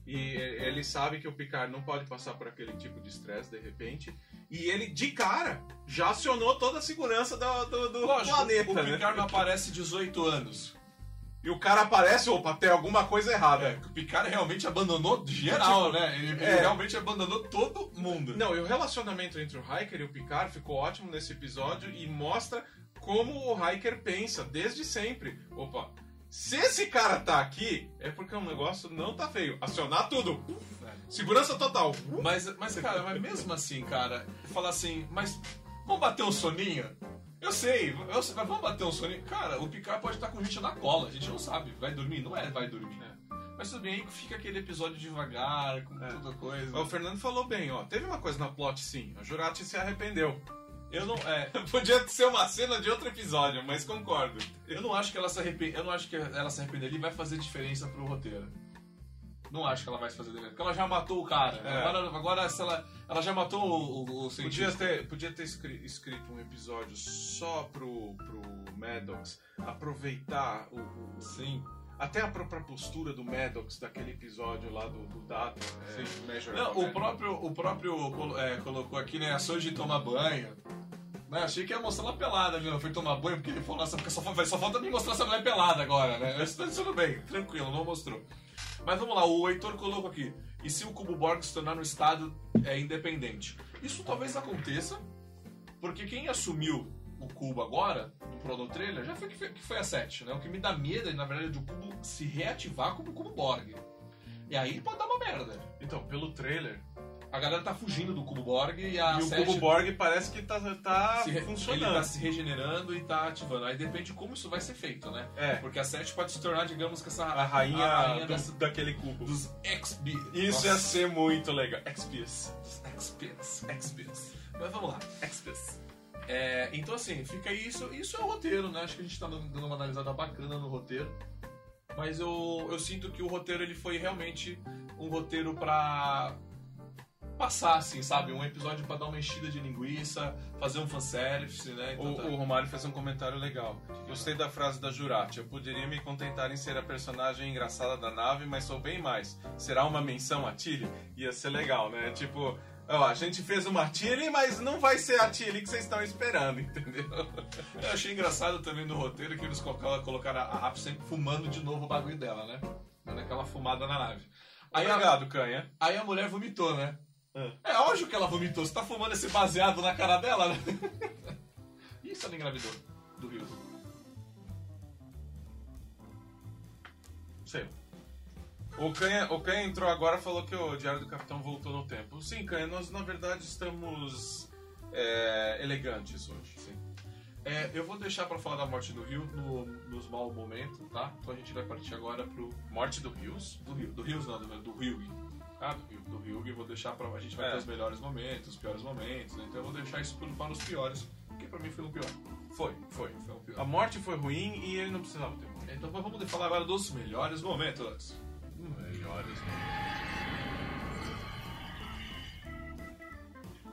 E ele sabe que o Picard não pode passar por aquele tipo de estresse de repente. E ele, de cara, já acionou toda a segurança do, do, do Lógico, planeta. o né? Picard não aparece 18 anos. E o cara aparece, opa, tem alguma coisa errada. É, o Picard realmente abandonou geral, Tipo, né? Ele, ele é. realmente abandonou todo mundo. Não, e o relacionamento entre o Hiker e o Picard ficou ótimo nesse episódio e mostra como o Hiker pensa desde sempre. Opa, se esse cara tá aqui, é porque o negócio não tá feio. Acionar tudo. Segurança total. Mas, mas, cara, mas mesmo assim, cara, falar assim, mas vamos bater um soninho? Eu sei, eu sei, mas vamos bater um soninho? Cara, o Picard pode estar com gente na cola, a gente não sabe. Vai dormir? Não é, vai dormir. Mas tudo bem, aí fica aquele episódio devagar, com É. toda coisa. O Fernando falou bem, ó. Teve uma coisa na plot sim. A Jurati se arrependeu. Eu não, é, Podia ser uma cena de outro episódio, mas concordo. eu não acho que ela se arrepende, eu não acho que ela se arrepender ali vai fazer diferença pro roteiro. Não acho que ela vai fazer diferença, porque ela já matou o cara. É. Agora, agora se ela, ela já matou o, o, o Podia cientista. ter, podia ter escri- escrito um episódio só pro, pro Maddox aproveitar o, o- Sim. até a própria postura do Maddox daquele episódio lá do, do Data. É. Measure Não, o Man. próprio, o próprio é, colocou aqui, né? A Soji toma banho. Né, achei que ia mostrar ela pelada não foi tomar banho, porque ele falou, nossa, porque só, só falta me mostrar essa mulher pelada agora, né? Mas tudo bem, tranquilo, não mostrou. Mas vamos lá, o Heitor colocou aqui. E se o Cubo Borg se tornar um estado é, independente? Isso talvez aconteça, porque quem assumiu o cubo agora, no Proto Trailer, já foi que foi, que foi a 7, né? O que me dá medo é, na verdade, do cubo se reativar como Cubo Borg. E aí pode dar uma merda. Então, pelo trailer. A galera tá fugindo do Cubo Borg e a e o 7 Cubo Borg parece que tá, tá se re- funcionando. Ele tá se regenerando e tá ativando. Aí depende de como isso vai ser feito, né? É, Porque a 7 pode se tornar, digamos que essa a rainha, a rainha do- dessa- daquele cubo. dos XP. Isso ia ser muito legal. XPs. XPs. XPs. Mas vamos lá, XPs. É, então assim, fica isso. Isso é o roteiro, né? Acho que a gente tá dando dando uma analisada bacana no roteiro. Mas eu, eu sinto que o roteiro ele foi realmente um roteiro pra passar, assim, sabe? Um episódio pra dar uma enchida de linguiça, fazer um fanservice, né? Então O, tá- o Romário fez um comentário legal. Gostei da frase da Jurati. Eu poderia me contentar em ser a personagem engraçada da nave, mas sou bem mais. Será uma menção a Tilly? Ia ser legal, né? Tipo, ó, a gente fez uma Tilly, mas não vai ser a Tilly que vocês estão esperando, entendeu? Eu achei engraçado também no roteiro que eles colocaram, a Rap sempre fumando de novo o bagulho dela, né? Dando aquela fumada na nave. Aí a, Obrigado, Canha. aí a mulher vomitou, né? Ah. É óbvio que ela vomitou. Você tá fumando esse baseado na cara dela, né? Isso ela engravidou do Rio. Sei. O Canha, o Canha entrou agora e falou que o Diário do Capitão voltou no tempo. Sim, Canha, nós na verdade estamos é, elegantes hoje. Sim. É, eu vou deixar pra falar da morte do Rio no, nos maus momentos, tá? Então a gente vai partir agora pro. Morte do Rios? Do Rio. Do Rios não, do, Ryug. Do Rio. Do Ryug vou deixar pra. A gente vai É. ter os melhores momentos, os piores momentos, né? Então eu vou deixar isso tudo para os piores. Porque pra mim foi o pior. Foi, foi. Foi o pior. A morte foi ruim e ele não precisava ter morrido. Então vamos falar agora dos melhores momentos. Melhores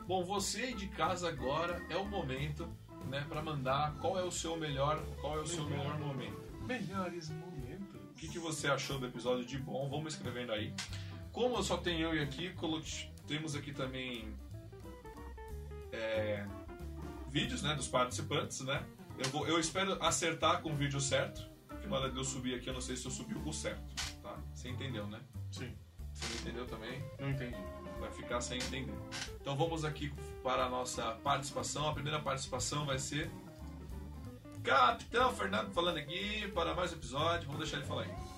Bom, você de casa agora é o momento, né, para mandar qual é o seu melhor, qual é o seu melhor momento. Melhores momentos. O que, que você achou do episódio de bom? Vamos escrevendo aí. Como eu só tenho eu aqui, temos aqui também é, vídeos, né, dos participantes, né? Eu, vou, eu espero acertar com o vídeo certo. Que na hora de eu subir aqui, eu não sei se eu subi o certo, tá? Você entendeu, né? Sim. Você não entendeu também? Não entendi. Vai ficar sem entender. Então vamos aqui para a nossa participação. A primeira participação vai ser Capitão Fernando falando aqui para mais um episódio. Vamos deixar ele falar aí.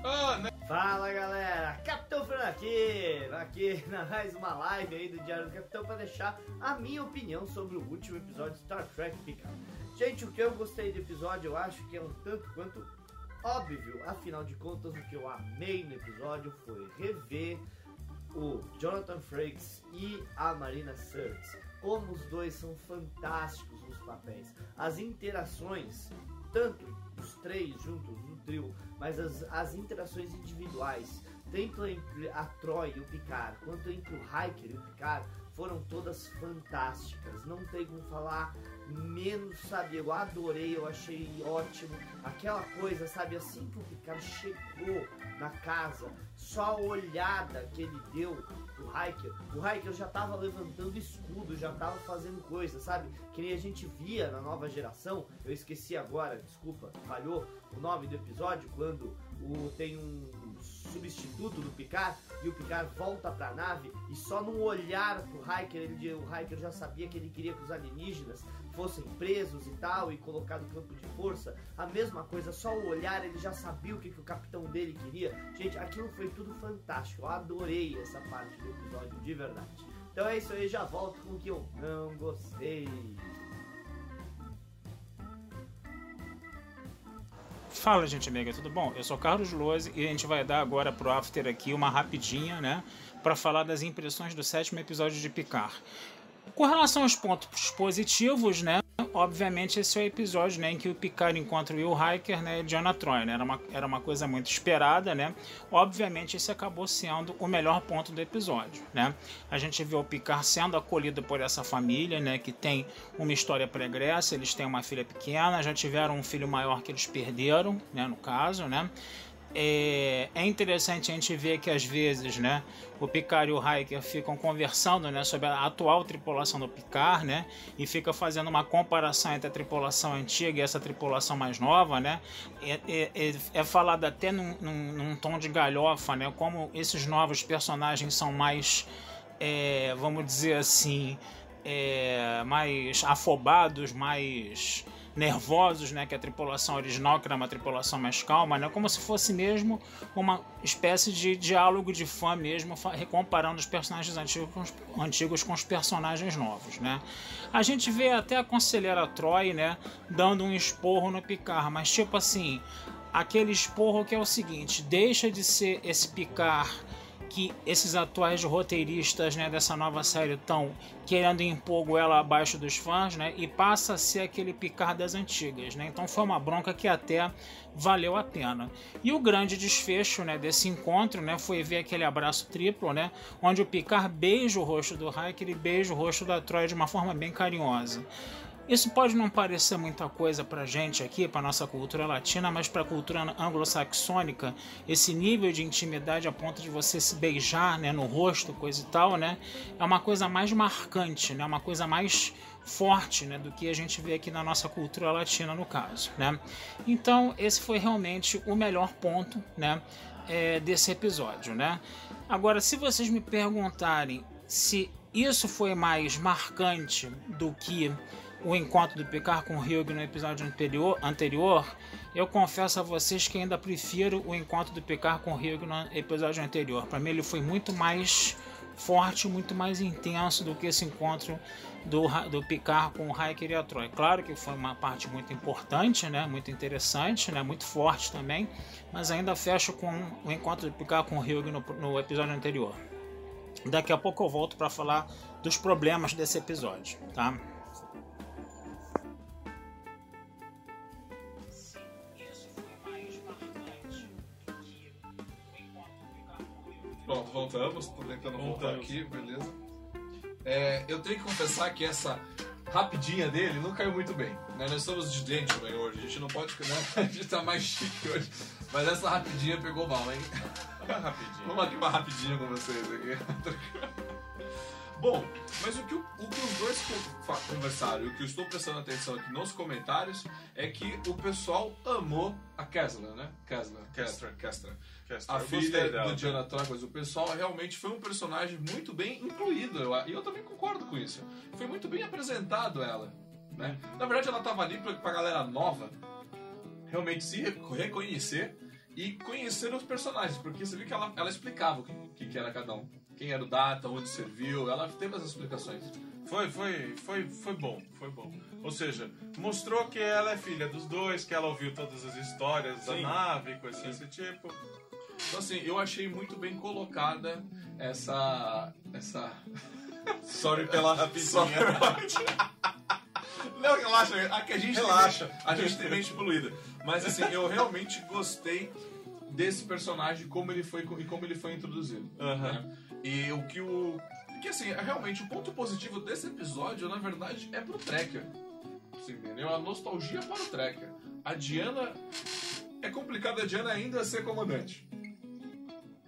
Né? Fala galera, Capitão Fernando aqui, aqui na mais uma live aí do Diário do Capitão para deixar a minha opinião sobre o último episódio de Star Trek Picard. Gente, o que eu gostei do episódio eu acho que é um tanto quanto óbvio, afinal de contas o que eu amei no episódio foi rever o Jonathan Frakes e a Marina Sirtis. Como os dois são fantásticos nos papéis. As interações, tanto os três juntos mas as, as interações individuais, tanto entre a Troy e o Picard, quanto entre o Hiker e o Picard, foram todas fantásticas. Não tem como falar menos, sabe? Eu adorei, eu achei ótimo. Aquela coisa, sabe? Assim que o Picard chegou na casa, só a olhada que ele deu pro Hiker, o Hiker já tava levantando escudo, já tava fazendo coisa, sabe? Que nem a gente via na nova geração. Eu esqueci agora, desculpa, falhou o nome do episódio, quando o, tem um substituto do Picard e o Picard volta pra nave e só num olhar pro Hiker, ele, o Hiker já sabia que ele queria que os alienígenas fossem presos e tal e colocado no campo de força. A mesma coisa, só o olhar ele já sabia o que, que o capitão dele queria. Gente, aquilo foi tudo fantástico. Eu adorei essa parte do episódio de verdade. Então é isso aí, já volto com o que eu não gostei. Fala, gente amiga, tudo bom? Eu sou Carlos Lose e a gente vai dar agora pro after aqui uma rapidinha, né, para falar das impressões do sétimo episódio de Picard. Com relação aos pontos positivos, né? Obviamente esse é o episódio né, em que o Picard encontra o Will Hiker né, e Diana Troy. Né? Era, uma, era uma coisa muito esperada, né? Obviamente esse acabou sendo o melhor ponto do episódio, né? A gente vê o Picard sendo acolhido por essa família, né? Que tem uma história pregressa, eles têm uma filha pequena, já tiveram um filho maior que eles perderam, né? No caso, né? É, é, interessante a gente ver que às vezes né, o Picard e o Riker ficam conversando né, sobre a atual tripulação do Picard né, e fica fazendo uma comparação entre a tripulação antiga e essa tripulação mais nova. Né, é, é, é, é falado até num, num, num, tom de galhofa né, como esses novos personagens são mais, é, vamos dizer assim, é, mais afobados, mais nervosos, né, que a tripulação original, que era uma tripulação mais calma, né, como se fosse mesmo uma espécie de diálogo de fã mesmo, comparando os personagens antigos com os, antigos com os personagens novos, né. A gente vê até a conselheira Troy, né, dando um esporro no Picard, mas tipo assim, aquele esporro que é o seguinte, deixa de ser esse Picard que esses atuais roteiristas né, dessa nova série estão querendo impor ela abaixo dos fãs né, e passa a ser aquele Picard das antigas. Né? Então foi uma bronca que até valeu a pena. E o grande desfecho né, desse encontro né, foi ver aquele abraço triplo, né, onde o Picard beija o rosto do Riker e beija o rosto da Troy de uma forma bem carinhosa. Isso pode não parecer muita coisa para gente aqui, para nossa cultura latina, mas para a cultura anglo-saxônica, esse nível de intimidade a ponto de você se beijar, né, no rosto, coisa e tal, né, é uma coisa mais marcante, né, uma coisa mais forte, né, do que a gente vê aqui na nossa cultura latina, no caso, né. Então, esse foi realmente o melhor ponto, né, é, desse episódio, né. Agora, se vocês me perguntarem se isso foi mais marcante do que o encontro do Picard com o Hugh no episódio anterior, anterior, eu confesso a vocês que ainda prefiro o encontro do Picard com o Hugh no episódio anterior. Para mim ele foi muito mais forte, muito mais intenso do que esse encontro do, do Picard com o Riker e a Troy. Claro que foi uma parte muito importante, né, muito interessante, né, muito forte também, mas ainda fecho com o encontro do Picard com o Hugh no, no episódio anterior. Daqui a pouco eu volto para falar dos problemas desse episódio, tá? Voltamos, tô tentando voltar Voltamos. aqui, beleza. É, eu tenho que confessar que essa rapidinha dele não caiu muito bem. Né? Nós somos de gentleman hoje, a gente não pode. Né? A gente tá mais chique hoje. Mas essa rapidinha pegou mal, hein? Vai rapidinho. Vamos aqui uma rapidinha com vocês aqui. Bom, mas o que, o, o que os dois conversaram e o que eu estou prestando atenção aqui nos comentários é que o pessoal amou a Kessler, né? Kessler. Kessler. Kessler. Kessler, A eu filha dela. do Diana Trockers. O pessoal realmente foi um personagem muito bem incluído. eu- E eu, também concordo com isso. Foi muito bem apresentado ela. Né? Na verdade, ela estava ali pra, pra galera nova realmente se re- reconhecer e conhecer os personagens. Porque você viu que ela, ela explicava o que, que, que era cada um. Quem era o Data, onde serviu. Ela teve as explicações. Foi, foi, foi, foi bom, foi bom. Ou seja, mostrou que ela é filha dos dois, que ela ouviu todas as histórias da Sim. nave, coisas desse tipo. Então, assim, eu achei muito bem colocada essa. essa. Sorry pela rapidinha. Não, relaxa, é que a gente Relaxa. Tem, a gente tem mente poluída. Mas assim, eu realmente gostei desse personagem como ele foi e como ele foi introduzido. Aham. né? E o que o. Que assim, realmente o ponto positivo desse episódio, na verdade, é pro Trekker. Você entendeu? A nostalgia para o Trekker. A Diana. É complicado a Diana ainda ser comandante.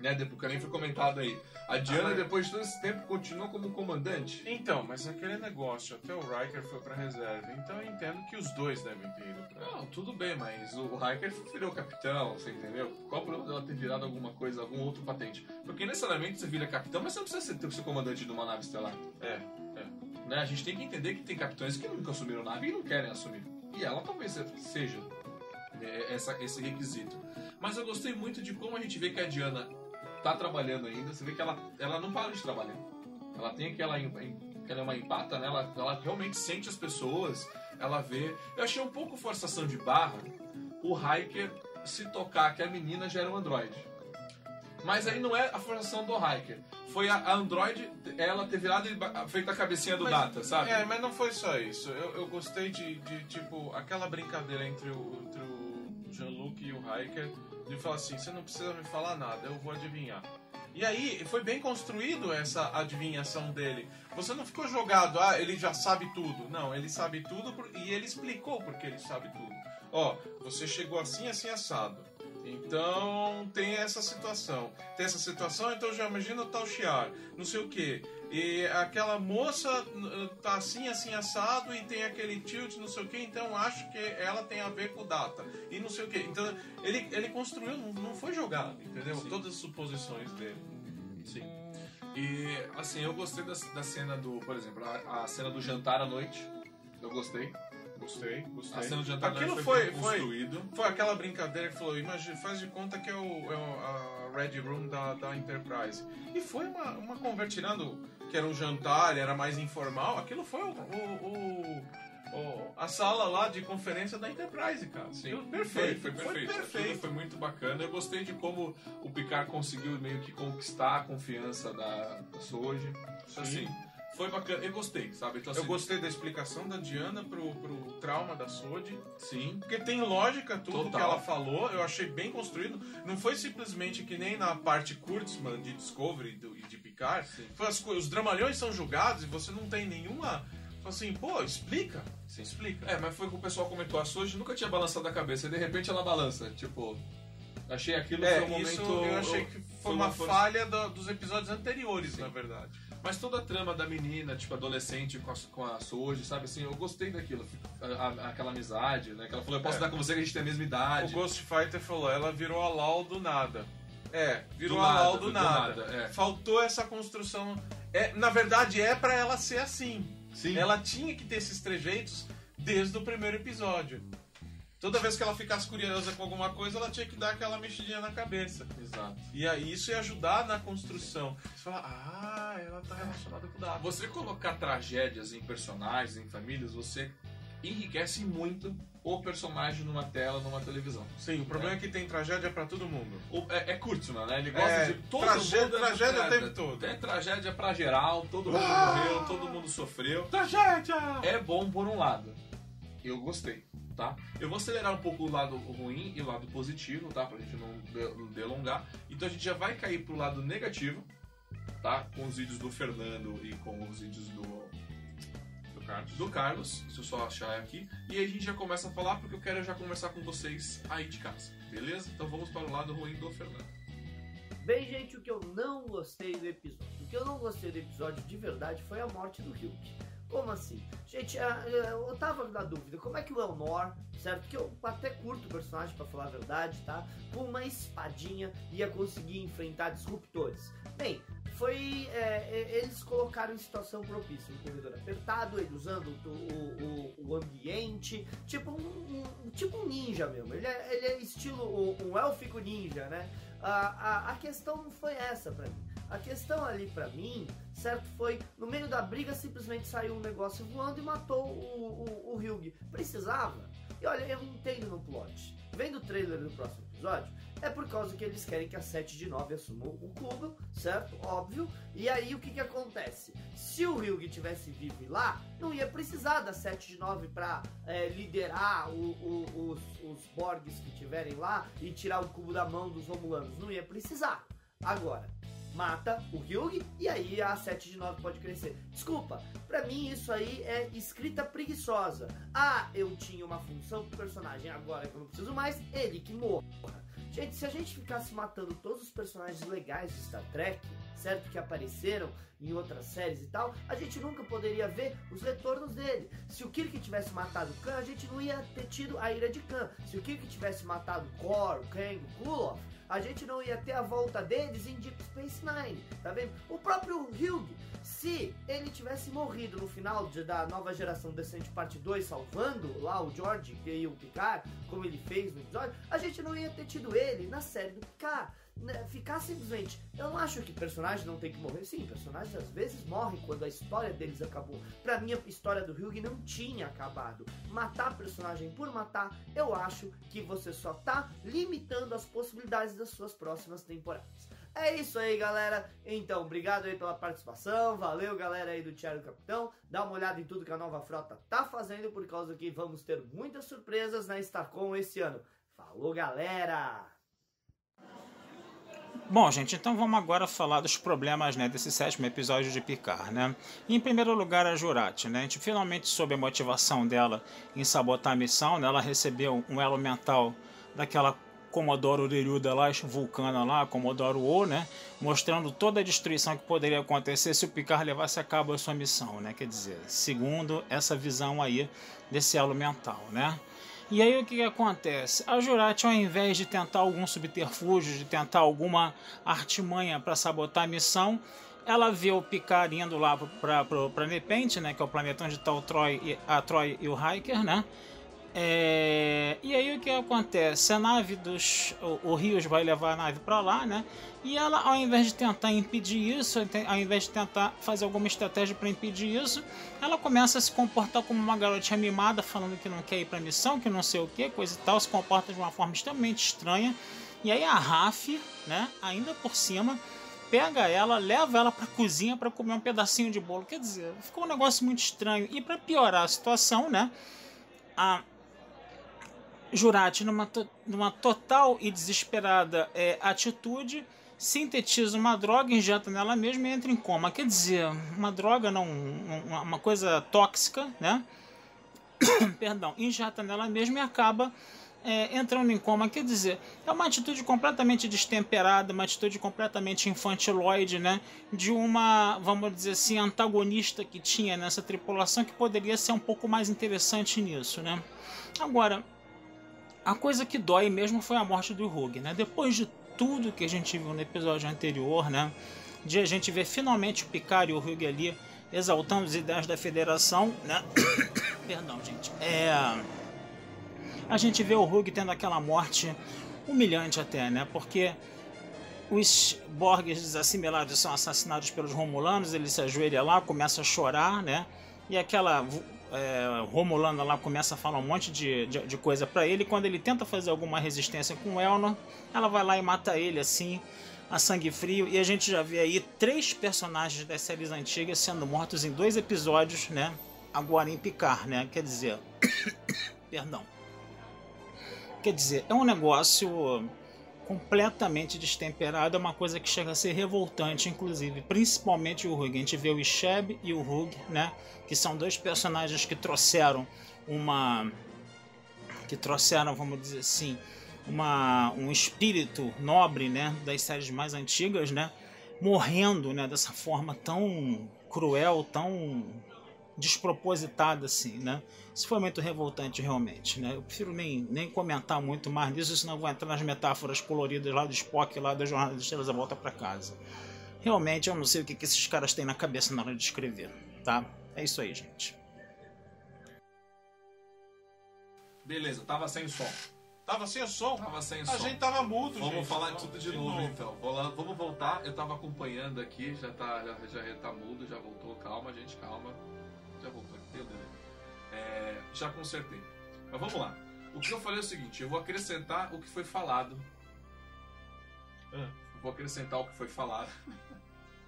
Né? Depois que nem foi comentado aí. A Diana, Ah, depois de todo esse tempo, continua como comandante. Então, mas aquele negócio, até o Riker foi pra reserva, então eu entendo que os dois devem ter ido pra. Não, tudo bem, mas o Hiker virou capitão, você entendeu? Qual o problema dela ter virado alguma coisa, algum outro patente? Porque necessariamente você vira capitão, mas você não precisa ser, ser comandante de uma nave estelar. É, Né? A gente tem que entender que tem capitães que nunca assumiram nave e não querem assumir. E ela talvez seja né, essa, esse requisito. Mas eu gostei muito de como a gente vê que a Diana tá trabalhando ainda. Você vê que ela, ela não para de trabalhar. Ela tem aquela. Ela é uma empata, né? Ela, ela realmente sente as pessoas, ela vê. Eu achei um pouco forçação de barra o Hiker se tocar que a menina já era um androide. Mas aí não é a forçação do Hiker. Foi a, a androide, ela ter virado e feito a cabecinha do Mas- Data, sabe? É, mas não foi só isso. Eu, eu gostei de, de, tipo, aquela brincadeira entre o, entre o Jean-Luc e o Hiker, de falar assim, você não precisa me falar nada, eu vou adivinhar. E aí, foi bem construído essa adivinhação dele. Você não ficou jogado, ah, ele já sabe tudo. Não, ele sabe tudo e ele explicou porque ele sabe tudo. Ó, você chegou assim, assim, assado. Então, tem essa situação. Tem essa situação, então já imagina o tal Chiar, não sei o quê. E aquela moça tá assim, assim, assado e tem aquele tilt, não sei o quê, então acho que ela tem a ver com data. E não sei o quê. Então, ele, ele construiu, não, não foi jogado, entendeu? Sim. Todas as suposições dele. Sim. E assim, eu gostei da, da cena do, por exemplo, a, a cena do jantar à noite. Eu gostei. Gostei, gostei. A cena do jantar à Aquilo foi, foi, construído. foi aquela brincadeira que falou, imagina, faz de conta que é, o, é o- a Red Room da, da Enterprise. E foi uma, uma conversa, tirando que era um jantar, era mais informal, aquilo foi o, o- o- a sala lá de conferência da Enterprise, cara. Sim, Aquilo perfeito, Foi, foi perfeito. Aquilo perfeito. Foi muito bacana. Eu gostei de como o Picard conseguiu meio que conquistar a confiança da, da Soji. Assim, foi bacana. Eu gostei, sabe? Então, Eu assim, gostei da explicação da Diana pro, pro trauma da Sodi. Sim. Porque tem lógica tudo Total. que ela falou, eu achei bem construído. Não foi simplesmente que nem na parte Kurtzman de Discovery e do- e de Picard. As os dramalhões são julgados e você não tem nenhuma. Assim, pô, explica. Sim. Explica. É, mas foi o que o pessoal comentou. A Soji nunca tinha balançado a cabeça e de repente ela balança. Tipo, achei aquilo É, foi um momento. eu achei que foi, foi uma, uma falha do- dos episódios anteriores, Sim. na verdade. Mas toda a trama da menina, tipo, adolescente com a, com a Soji, sabe assim, eu gostei daquilo. A- a- aquela amizade, né? Que ela falou, eu posso É. dar com você que a gente tem a mesma O idade. Ghost Fighter falou, ela virou a Lau do nada. É, virou Do a Lau do do nada. nada, é. Faltou essa construção. É, na verdade, é pra ela ser assim. Sim. Ela tinha que ter esses trejeitos desde o primeiro episódio. Toda vez que ela ficasse curiosa com alguma coisa, ela tinha que dar aquela mexidinha na cabeça. Exato. E aí isso ia ajudar na construção. Você fala, ah, ela tá relacionada com o dado. Você colocar tragédias em personagens, em famílias, você enriquece muito o personagem numa tela, numa televisão. Sim, o problema é, que tem tragédia pra todo mundo. O- é, é Kurtzman, né? Ele gosta É, de todo tragédia- mundo. é tragédia o é, tempo todo. É tragédia pra geral, todo mundo Ah! morreu, todo mundo sofreu. Tragédia! É bom por um lado. Eu gostei, tá? Eu vou acelerar um pouco o lado ruim e o lado positivo, tá? Pra gente não de- delongar. Então a gente já vai cair pro lado negativo, tá? Com os vídeos do Fernando e com os vídeos do, Do Carlos. do Carlos, se eu só achar aqui. E aí a gente já começa a falar porque eu quero já conversar com vocês aí de casa, beleza? Então vamos para o lado ruim do Fernando. Bem, gente, o que eu não gostei do episódio. O que eu não gostei do episódio de verdade foi a morte do Hulk. Como assim? Gente, ah, eu tava na dúvida, como é que o Elnor, certo? Que eu até curto o personagem, pra falar a verdade, tá? Com uma espadinha ia conseguir enfrentar disruptores. Bem, foi. é, é, eles colocaram em situação propícia. Um corredor apertado, ele usando o, o- o- ambiente, tipo um, um- tipo um ninja mesmo. Ele é, ele é estilo um, um élfico ninja, né? A, a, a questão não foi essa pra mim. A questão ali pra mim, certo, foi no meio da briga simplesmente saiu um negócio voando e matou o, o, o Hyug. Precisava? E olha, eu entendo no plot. Vendo o trailer do próximo episódio, é por causa que eles querem que a 7 de 9 assuma o cubo, certo? Óbvio. E aí o que que acontece? Se o Hyug tivesse vivo lá, não ia precisar da 7 de 9 pra é, liderar o- o- os, os Borgs que tiverem lá e tirar o cubo da mão dos Romulanos. Não ia precisar. Agora, mata o Hyug e aí a 7 de 9 pode crescer. Desculpa, pra mim isso aí é escrita preguiçosa. Ah, eu tinha uma função pro personagem, agora que eu não preciso mais, ele que morra. Gente, se a gente ficasse matando todos os personagens legais de Star Trek, certo? Que apareceram em outras séries e tal, a gente nunca poderia ver os retornos dele. Se o Kirk tivesse matado Khan, a gente não ia ter tido a ira de Khan. Se o Kirk tivesse matado Kor, Kang, Kulov, a gente não ia ter a volta deles em Deep Space Nine, tá vendo? O próprio Hugh, se ele tivesse morrido no final de- da nova geração Descente Parte 2, salvando lá o George e o Picard, como ele fez no episódio, a gente não ia ter tido ele na série do Picard. Né, Ficar simplesmente. Eu não acho que personagem não tem que morrer. Sim, personagens às vezes morrem quando a história deles acabou. Pra mim, a história do Hugh não tinha acabado. Matar personagem por matar, eu acho que você só tá limitando as possibilidades das suas próximas temporadas. É isso aí, galera. Então, obrigado aí pela participação. Valeu, galera aí do Tiago Capitão. Dá uma olhada em tudo que a nova frota tá fazendo, por causa que vamos ter muitas surpresas na Starcom esse ano. Falou, galera! Bom, gente, então vamos agora falar dos problemas né, desse sétimo episódio de Picard, né? Em primeiro lugar, a Jurati, né? A gente finalmente soube a motivação dela em sabotar a missão, né? Ela recebeu um elo mental daquela Comodoro Neruda lá, vulcana lá, Comodoro O, né? Mostrando toda a destruição que poderia acontecer se o Picard levasse a cabo a sua missão, né? Quer dizer, segundo essa visão aí desse elo mental, né? E aí o que, que acontece? A Jurati, ao invés de tentar algum subterfúgio, de tentar alguma artimanha para sabotar a missão, ela vê o Picard indo lá para Nepente, né, que é o planeta onde está o Troy, a Troy e o Hiker, né? É, e aí o que acontece? A nave dos. O, o Rios vai levar a nave para lá, né? E ela, ao invés de tentar impedir isso, ao invés de tentar fazer alguma estratégia para impedir isso, ela começa a se comportar como uma garotinha mimada, falando que não quer ir para missão, que não sei o que, coisa e tal, se comporta de uma forma extremamente estranha. E aí a Raf, né, ainda por cima, pega ela, leva ela para cozinha para comer um pedacinho de bolo. Quer dizer, ficou um negócio muito estranho. E para piorar a situação, né, a Jurati, numa, to- numa total e desesperada é, atitude, sintetiza uma droga, injeta nela mesma e entra em coma. Quer dizer, uma droga, não, um- uma coisa tóxica, né? Perdão, injeta nela mesma e acaba é, entrando em coma. Quer dizer, é uma atitude completamente destemperada, uma atitude completamente infantiloide, né? De uma, vamos dizer assim, antagonista que tinha nessa tripulação que poderia ser um pouco mais interessante nisso, né? Agora, a coisa que dói mesmo foi a morte do Hug, né? Depois de tudo que a gente viu no episódio anterior, né? De a gente ver finalmente o Picard e o Hug ali exaltando as ideias da Federação, né? Perdão, gente. É... A gente vê o Hug tendo aquela morte humilhante até, né? Porque os Borgs desassimilados são assassinados pelos Romulanos, ele se ajoelha lá, começa a chorar, né? E aquela é, Romulana lá começa a falar um monte de, de, de coisa para ele. Quando ele tenta fazer alguma resistência com Elnor, ela vai lá e mata ele assim, a sangue frio. E a gente já vê aí três personagens das séries antigas sendo mortos em dois episódios, né? Agora em Picard, né? Quer dizer. Perdão. Quer dizer, é um negócio completamente destemperado, é uma coisa que chega a ser revoltante, inclusive, principalmente o Hug. A gente vê o Isheb e o Hug, né, que são dois personagens que trouxeram uma que trouxeram, vamos dizer assim, uma, um espírito nobre, né, das séries mais antigas, né, morrendo, né, dessa forma tão cruel, tão despropositada assim, né? Isso foi muito revoltante realmente, né? Eu prefiro nem, nem comentar muito mais nisso, senão vou entrar nas metáforas coloridas lá do Spock, lá da Jornada das Estrelas, a volta para casa. Realmente eu não sei o que, que esses caras têm na cabeça na hora de escrever, tá? É isso aí, gente. Beleza, tava sem som. Tava sem o som? Tava sem A som. gente tava mudo, Vamos gente. falar tudo de, novo, então. Vou lá- Vamos voltar. Eu tava acompanhando aqui, já tá, já, já tá mudo, já voltou. Calma, gente, calma. Deu delay. É, já consertei. Mas vamos lá. O que eu falei é o seguinte: eu vou acrescentar o que foi falado. Ah. Vou acrescentar o que foi falado.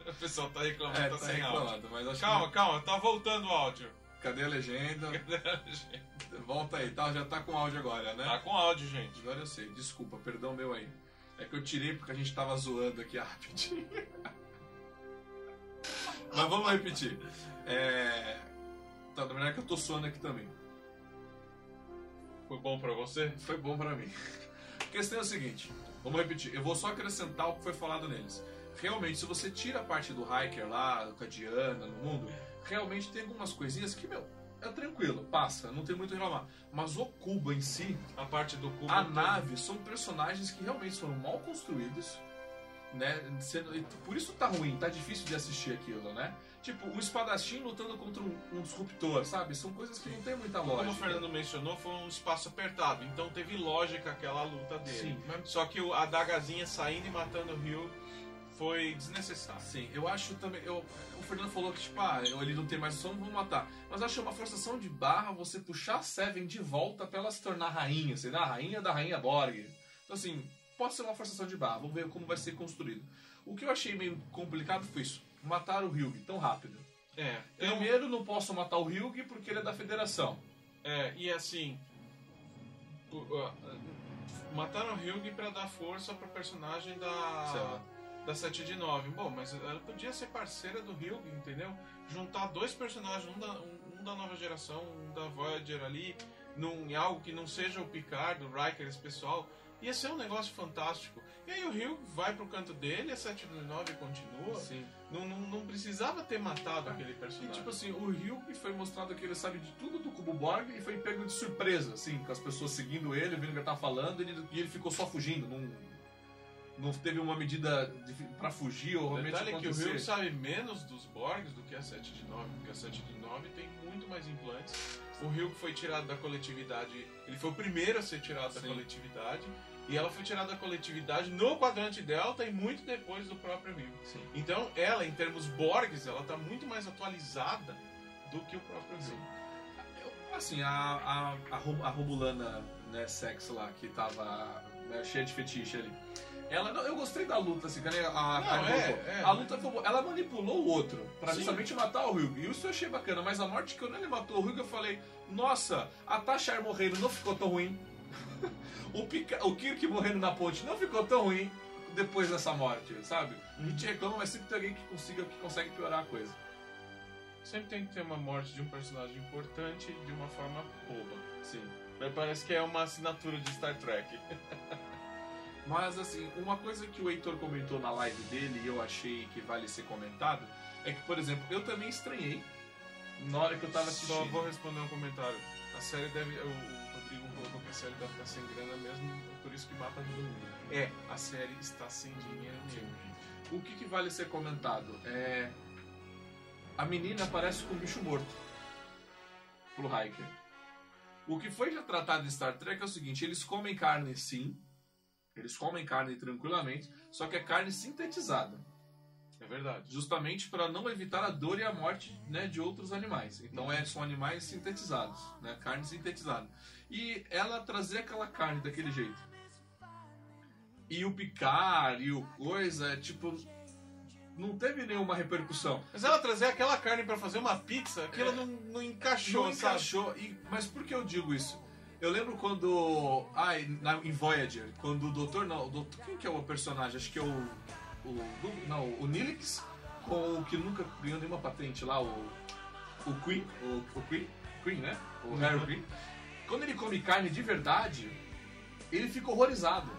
O pessoal tá reclamando, É, tá, tá sem áudio. mas Calma, calma, tá voltando o áudio. que. Cadê a legenda? Volta aí, tá? Já tá com áudio agora, né? Tá com áudio, gente. Agora eu sei, desculpa, perdão meu aí. É que eu tirei porque a gente tava zoando aqui rapidinho. Mas vamos repetir. É... Tá, na verdade que eu tô suando aqui também. Foi bom pra você? Foi bom pra mim. A questão é o seguinte, vamos repetir. Eu vou só acrescentar o que foi falado neles. Realmente, se você tira a parte do hiker lá, com a Diana, no mundo, realmente tem algumas coisinhas que, meu, é tranquilo, passa, não tem muito que reclamar. Mas o Cuba em si, A parte do cubo. A tem- nave são personagens que realmente foram mal construídos, né? Sendo- por isso tá ruim, tá difícil de assistir aquilo, né? Tipo, um espadachim lutando contra um, um disruptor, sabe? São coisas que não tem muita Como lógica. o Fernando mencionou, foi um espaço apertado, então teve lógica aquela luta dele. Sim, mas Só que a dagazinha saindo e matando o Rio foi desnecessário. Sim, eu acho também. Eu, o Fernando falou que, tipo, ah, ele não tem mais som, vamos matar. Mas eu acho uma forçação de barra você puxar a Seven de volta pra ela se tornar rainha, sei lá, a rainha da rainha Borg. Então, assim, pode ser uma forçação de barra, vamos ver como vai ser construído. O que eu achei meio complicado foi isso: matar o Hyug tão rápido. É, um- Primeiro, não posso matar o Hyug porque ele é da federação. é, e assim. Mataram o Hyug pra dar força pro personagem da. Certo. Da 7 de 9. Bom, mas ela podia ser parceira do Hyug, entendeu? Juntar dois personagens, um da, um, um da nova geração, um da Voyager ali, num, em algo que não seja o Picard, o Riker, esse pessoal. Ia ser um negócio fantástico. E aí o Hyug vai pro canto dele, a 7 de 9 continua. Sim. Não, não, não precisava ter matado aquele E personagem. tipo assim, o Hyug foi mostrado que ele sabe de tudo do Cubo Borg e foi pego de surpresa, assim, com as pessoas seguindo ele, vendo o que ele tava falando, e ele, e ele ficou só fugindo. Não, não teve uma medida pra fugir ou O realmente detalhe é que o. Hyuk sabe menos dos Borgs do que a 7 de 9, porque a 7 de 9 tem muito mais implantes. O Hyuk foi tirado da coletividade, ele foi o primeiro a ser tirado da Sim. coletividade, e ela foi tirada da coletividade no quadrante Delta e muito depois do próprio. Sim. Então ela, em termos Borgs, ela tá muito mais atualizada do que o próprio. Eu- assim, a, a, a, Ro- a Romulana né, Sex lá, que tava né, cheia de fetiche ali. Ela, não, eu gostei da luta, assim, cara, a, Não, Karen é, é, a luta foi boa. Ela manipulou o outro pra Sim. justamente matar o Hyug. E isso eu achei bacana, mas a morte que quando ele matou o Hyug, eu falei, nossa, a Tashar morrendo não ficou tão ruim. o, Pica, o Kirk morrendo na ponte não ficou tão ruim depois dessa morte, sabe? A gente reclama, mas sempre tem alguém que, consiga, que consegue piorar a coisa. Sempre tem que ter uma morte de um personagem importante de uma forma boba. Sim. Parece que é uma assinatura de Star Trek. Mas assim, uma coisa que o Heitor comentou na live dele e eu achei que vale ser comentado é que, por exemplo, eu também estranhei na hora que eu tava assistindo. Só vou responder um comentário. A série deve. O, série deve estar sem grana mesmo, por isso que mata todo mundo. É, a série está sem dinheiro gente. O que, que vale ser comentado? É. A menina aparece com um bicho morto pro hiker. O que foi já tratado em Star Trek é o seguinte: eles comem carne sim, eles comem carne tranquilamente, só que é carne sintetizada. É verdade. justamente para não evitar a dor e a morte né, de outros animais. Então é, são animais sintetizados, né, carne sintetizada. E ela trazer aquela carne daquele jeito. E o picar e o coisa, é tipo. Não teve nenhuma repercussão. Mas ela trazer aquela carne pra fazer uma pizza, aquilo É. não, não encaixou, Não sabe? encaixou. E, mas por que eu digo isso? Eu lembro quando. Ai, na, em Voyager, quando o doutor. Não, o doutor, quem que é o personagem? Acho que é o. o não, o Nilix com o que nunca ganhou nenhuma patente lá, o. O Queen. O, o Queen, Queen, né? O Harry Queen. Quando ele come carne de verdade, ele fica horrorizado.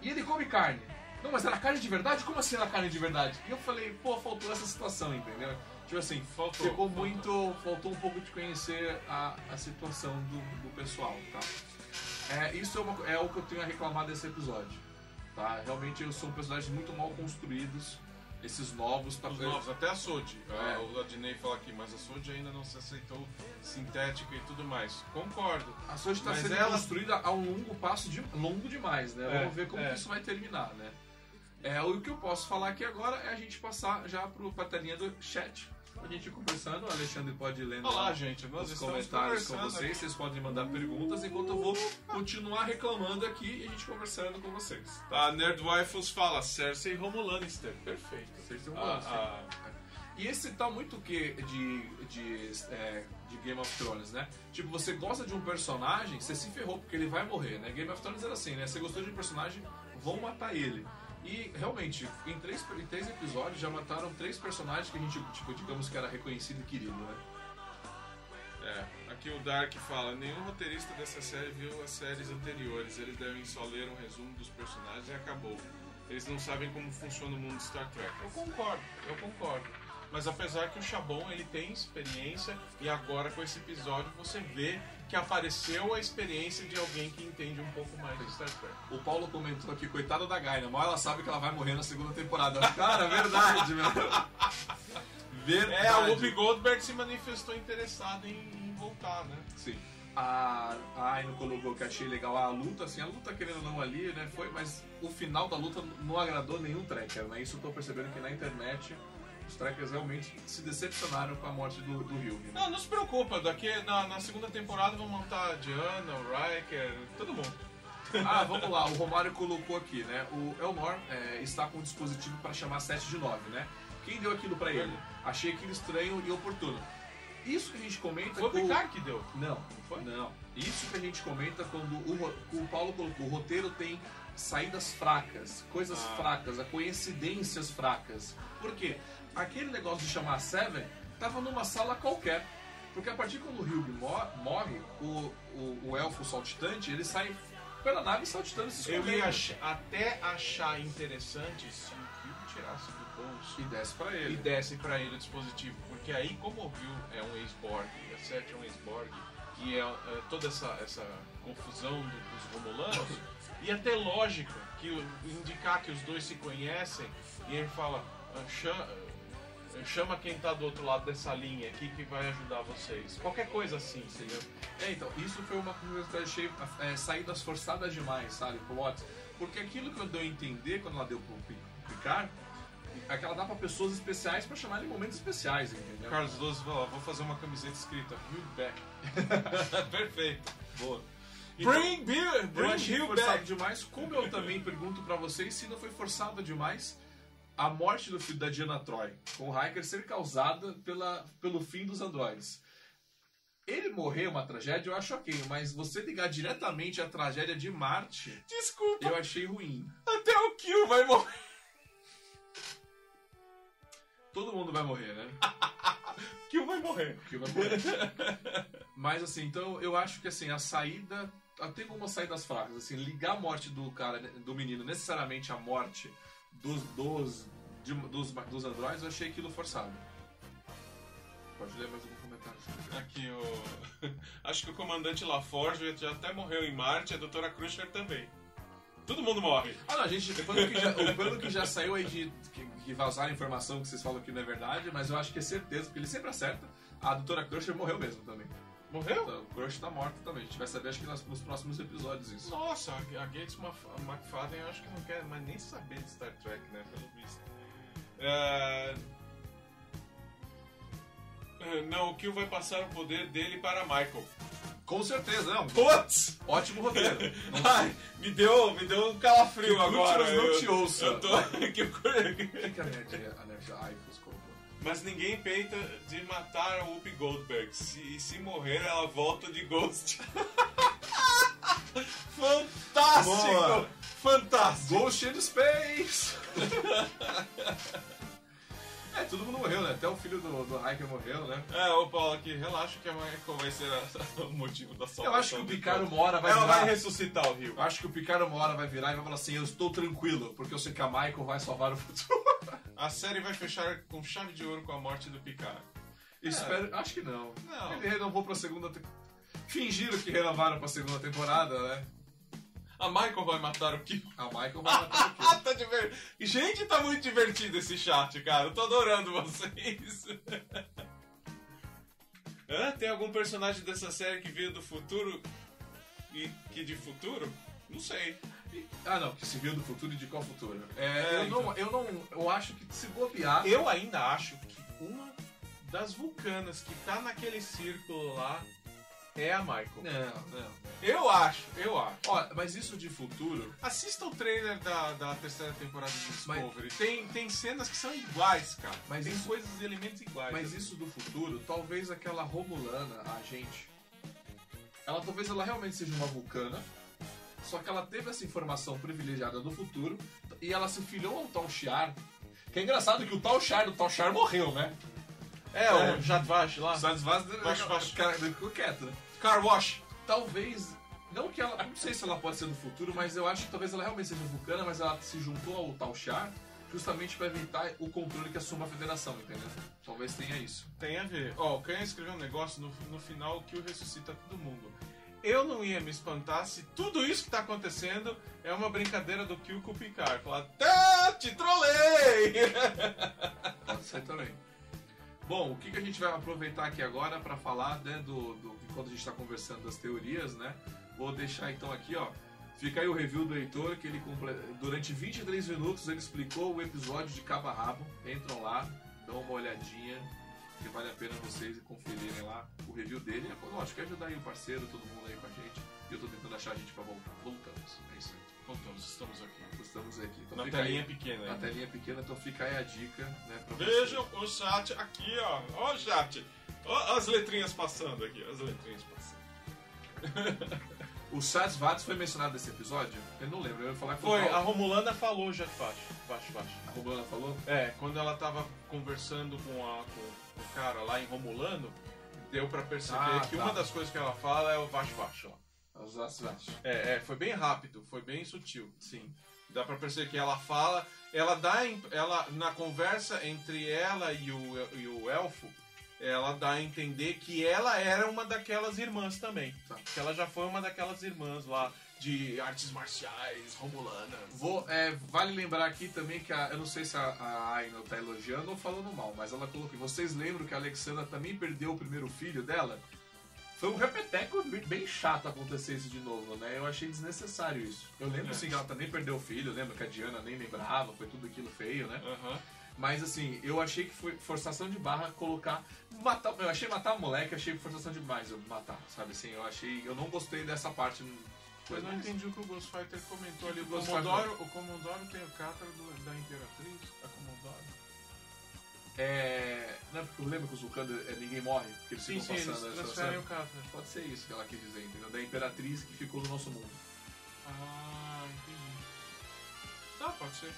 E ele come carne. Não, mas era carne de verdade? Como assim era carne de verdade? E eu falei, pô, faltou essa situação, entendeu? Tipo assim, Faltou, ficou faltou. muito. Faltou um pouco de conhecer a, a situação do, do pessoal, tá? É, isso é, uma- é o que eu tenho a reclamar desse episódio. Tá? Realmente eu são personagens muito mal construídos. Esses novos. Tá, Os novos, até a Soji. É. O Adnei fala aqui, mas a Soji ainda não se aceitou sintética e tudo mais. Concordo. A Soji está sendo ela- construída a um longo passo de longo demais, né? É, Vamos ver como é. que isso vai terminar, né? É, o que eu posso falar aqui agora é a gente passar já pro, pra telinha do chat. A gente conversando, o Alexandre pode lendo Olá, lá gente. Os comentários com vocês. aqui. Vocês podem mandar perguntas enquanto eu vou continuar reclamando aqui e a gente conversando com vocês. Tá? A Nerd fala Cersei Romo Lannister. Perfeito. Estão Ah, falando, ah, E esse tá muito o que de, de, é, de Game of Thrones, né? Tipo, você gosta de um personagem, você se ferrou porque ele vai morrer, né? Game of Thrones era assim, né? Você gostou de um personagem, vão matar ele. E realmente, em três, em três episódios já mataram três personagens que a gente, tipo, digamos que era reconhecido e querido, né? É, aqui o Dark fala: nenhum roteirista dessa série viu as séries anteriores. Eles devem só ler um resumo dos personagens e acabou. Eles não sabem como funciona o mundo de Star Trek. Eu concordo, eu concordo. Mas apesar que o Chabon ele tem experiência e agora com esse episódio você vê que apareceu a experiência de alguém que entende um pouco mais de Star Trek. O Paulo comentou aqui, coitada da Gaina, mal ela sabe que ela vai morrer na segunda temporada. Cara, verdade, meu. Verdade. É, a Whoopi Goldberg se manifestou interessada em, em voltar, né? Sim. A, a Aino colocou que achei legal a luta, assim, a luta querendo ou não ali, né, foi, mas o final da luta não agradou nenhum tracker, né, isso eu tô percebendo que na internet os trackers realmente se decepcionaram com a morte do, do Hugh, né? Não, não se preocupa, daqui na, na segunda temporada vão montar a Diana, o Riker, todo mundo. Ah, vamos lá, o Romário colocou aqui, né, o Elnor é, está com um dispositivo para chamar 7 de 9, né, quem deu aquilo para ele? Achei aquilo estranho e oportuno. Isso que a gente comenta Foi o Picard que deu. Não, não foi? Não. Isso que a gente comenta quando o, o Paulo colocou, o roteiro tem saídas fracas, coisas Ah. fracas, coincidências fracas. Por quê? Aquele negócio de chamar Seven tava numa sala qualquer. Porque a partir quando o Hugh mo- morre, o, o, o elfo saltitante, ele sai pela nave saltitando e se Eu ia ach- até achar interessante se o Rio tirasse do bolso E desce pra e ele. desse pra ele o dispositivo. Porque aí, como o Rio é um ex-Borg e a Sete é um ex-Borg, e é, é toda essa, essa confusão do- dos Romulanos, ia ter lógica que indicar que os dois se conhecem e ele fala. "Ah, cha- Chama quem tá do outro lado dessa linha aqui que vai ajudar vocês. Qualquer coisa assim, entendeu? É, então, isso foi uma coisa que eu achei é, saídas forçadas demais, sabe, pro Watts. Porque aquilo que eu deu a entender quando ela deu pro Pi- Picard, é que ela dá pra pessoas especiais pra chamar em momentos especiais, entendeu? Carlos Luz falou, vou fazer uma camiseta escrita Rio Back. Perfeito. Boa. Bring beer, Eu bring achei Rio forçado Back. demais, como eu também pergunto pra vocês se não foi forçado demais a morte do filho da Diana Troy, com o Hiker ser causada pela, pelo fim dos androides. Ele morrer é uma tragédia, eu acho ok, mas você ligar diretamente à tragédia de Marte, Desculpa, eu achei ruim. até o Kill vai morrer. Todo mundo vai morrer, né? Kill vai morrer. Que vai morrer. Mas assim, então eu acho que assim, a saída. Tem algumas saídas fracas, assim, ligar a morte do cara, do menino, necessariamente a morte dos, dos, de- dos, dos androides, eu achei aquilo forçado. Pode ler mais algum comentário? Aqui o. Acho que o comandante LaForge já até morreu em Marte, a doutora Crusher também. Todo mundo morre. Ah, não, a gente, pelo que já, pelo que já saiu aí de que, que vazaram a informação que vocês falam que não é verdade, mas eu acho que é certeza, porque ele sempre acerta. A doutora Crusher morreu mesmo também. Morreu? Então, o Crush tá morta também. A gente vai saber, acho que nas- nos próximos episódios isso. Nossa, a Gates McFadden eu acho que não quer mais nem saber de Star Trek, né? Pelo visto. É, Não, o Kill vai passar o poder dele para Michael. Com certeza, não. Putz! Ótimo roteiro. Ai, me deu, me deu um calafrio Que agora. Lúcius não eu- te ouça. Eu tô... que eu- que a Nerd, a Nerd Aifos colocou? Mas ninguém peita de matar a Whoopi Goldberg. Se, se morrer, ela volta de Ghost. Fantástico! Boa. Fantástico! Ghost in Space! é, todo mundo morreu, né? Até o filho do, do Hiker morreu, né? É, ô Paulo aqui, relaxa que a Michael vai ser a- o motivo da salvação. Eu acho que o Picaro hora vai Ela virar. vai ressuscitar o Rio. Eu acho que o Picaro uma hora vai virar e vai falar assim: Eu estou tranquilo, porque eu sei que a Michael vai salvar o futuro. A série vai fechar com chave de ouro com a morte do Picaro. Espero. Acho que não. Não. Ele renovou pra segunda. Te... Fingiram que renovaram pra segunda temporada, né? A Michael vai matar o Kyo. A Michael vai matar o Kill. tá diver... Gente, tá muito divertido esse chat, cara. Eu tô adorando vocês. Hã? Tem algum personagem dessa série que veio do futuro e que de futuro? Não sei. Ah, não, que se viu do futuro e de qual futuro? É, eu, então. não, eu não. Eu acho que se bobear. Eu ainda acho que uma das vulcanas que tá naquele círculo lá é a Michael. Não, não. Eu acho, eu acho. Ó, mas isso de futuro. Assista o trailer da, da terceira temporada de Discovery. Tem, tem cenas que são iguais, cara. Mas tem isso- coisas e elementos iguais. Mas isso do futuro, talvez aquela Romulana, a gente. Ela talvez ela realmente seja uma vulcana. Só que ela teve essa informação privilegiada do futuro e ela se filiou ao Tal Shiar. Que é engraçado que o Tal Shiar do Tal Shiar morreu, né? É, É. o Jadvash lá. Sads Vaz Vash, Vash. cara, ficou quieto, né? Car Wash. Talvez. Não que ela. Não sei se ela pode ser no futuro, mas eu acho que talvez ela realmente seja vulcana, mas ela se juntou ao Tal justamente para evitar o controle que assume a federação, entendeu? Talvez tenha isso. Tem a ver. Ó, o Canhão escreveu um negócio no, no final que o ressuscita todo mundo. Eu não ia me espantar se tudo isso que tá acontecendo é uma brincadeira do Kill com o Picard. Falar, te trolei! Pode ser também. Bom, o que, que a gente vai aproveitar aqui agora para falar né, do, do enquanto a gente está conversando das teorias, né? Vou deixar então aqui, ó. Fica aí o review do Heitor, que ele durante 23 minutos ele explicou o episódio de cabo a rabo. Entram lá, dão uma olhadinha, que vale a pena vocês conferirem lá o review dele. Lógico, quer ajudar aí o parceiro, todo mundo aí com a gente. E eu tô tentando achar a gente para voltar. Voltamos, é isso aí. Voltamos, estamos aqui. Estamos aqui. Então Na telinha aí, pequena. na hein? telinha pequena, então fica aí a dica, né? Vejam o chat aqui, ó. Ó o chat. Ó as letrinhas passando aqui, as letrinhas passando. O Sads Vats foi mencionado nesse episódio? Eu não lembro, eu ia falar que Foi, o a Romulana falou Jadvash. Baixo, baixo. a Romana falou. É, quando ela tava conversando com, a, com o cara lá em Romulano, deu pra perceber Ah, que tá. uma das coisas que ela fala é o Vash Vash lá. É, é, foi bem rápido, foi bem sutil. Sim. Dá pra perceber que ela fala, ela dá, ela na conversa entre ela e o, e o elfo, ela dá a entender que ela era uma daquelas irmãs também. Tá. Que ela já foi uma daquelas irmãs lá de artes marciais romulanas. Vou, é, vale lembrar aqui também que a, eu não sei se a, a Aino tá elogiando ou falando mal, mas ela colocou. Vocês lembram que a Alexandra também perdeu o primeiro filho dela? Foi um repeteco bem- chato acontecer isso de novo, né? Eu achei desnecessário isso. Eu lembro É. sim que ela também perdeu o filho, lembra que a Diana nem lembrava, foi tudo aquilo feio, né? Aham. Mas assim, eu achei que foi forçação de barra colocar. Matar, eu achei matar o moleque, achei forçação demais eu matar, sabe assim? Eu achei. Eu não gostei dessa parte. Eu não entendi o que o Ghost Fighter comentou ali. O Ghost Comodoro, o Comodoro tem o cátaro da Imperatriz. É. Não é porque eu lembro que os vulcanos é, ninguém morre, porque eles Sim, ficam sim, eles passando. essa- transferem o essa- cátaro. Pode ser isso que ela quis dizer, entendeu? Da Imperatriz que ficou no nosso mundo. Ah, entendi. Tá, pode ser.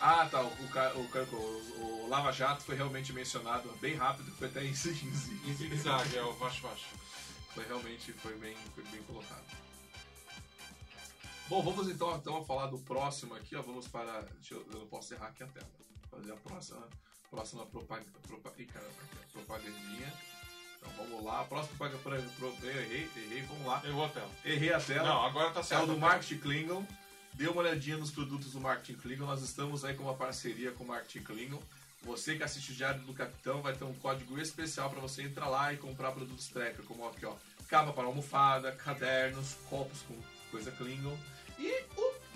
Ah, tá. O, o, o, o Lava Jato foi realmente mencionado bem rápido, foi até em Em zigue-zague. zigue-zague, é o Vash. Foi realmente foi bem, foi bem colocado. Bom, vamos então, então falar do próximo aqui, ó. Vamos para. Eu, eu não posso errar aqui a tela. Fazer a próxima, próxima propaganda. Propa, ih, caramba, aqui, ó, propagandinha. Então vamos lá. A próxima propaganda. Pro, eu errei, errei, vamos lá. Eu vou até. Errei a tela. Não, agora tá É certo. o do Marketing Klingon. Dê uma olhadinha nos produtos do Marketing Klingon. Nós estamos aí com uma parceria com o Marketing Klingon. Você que assiste o Diário do Capitão vai ter um código especial para você entrar lá e comprar produtos Trekker, como aqui, ó. Capa para almofada, cadernos, copos com coisa Klingon. E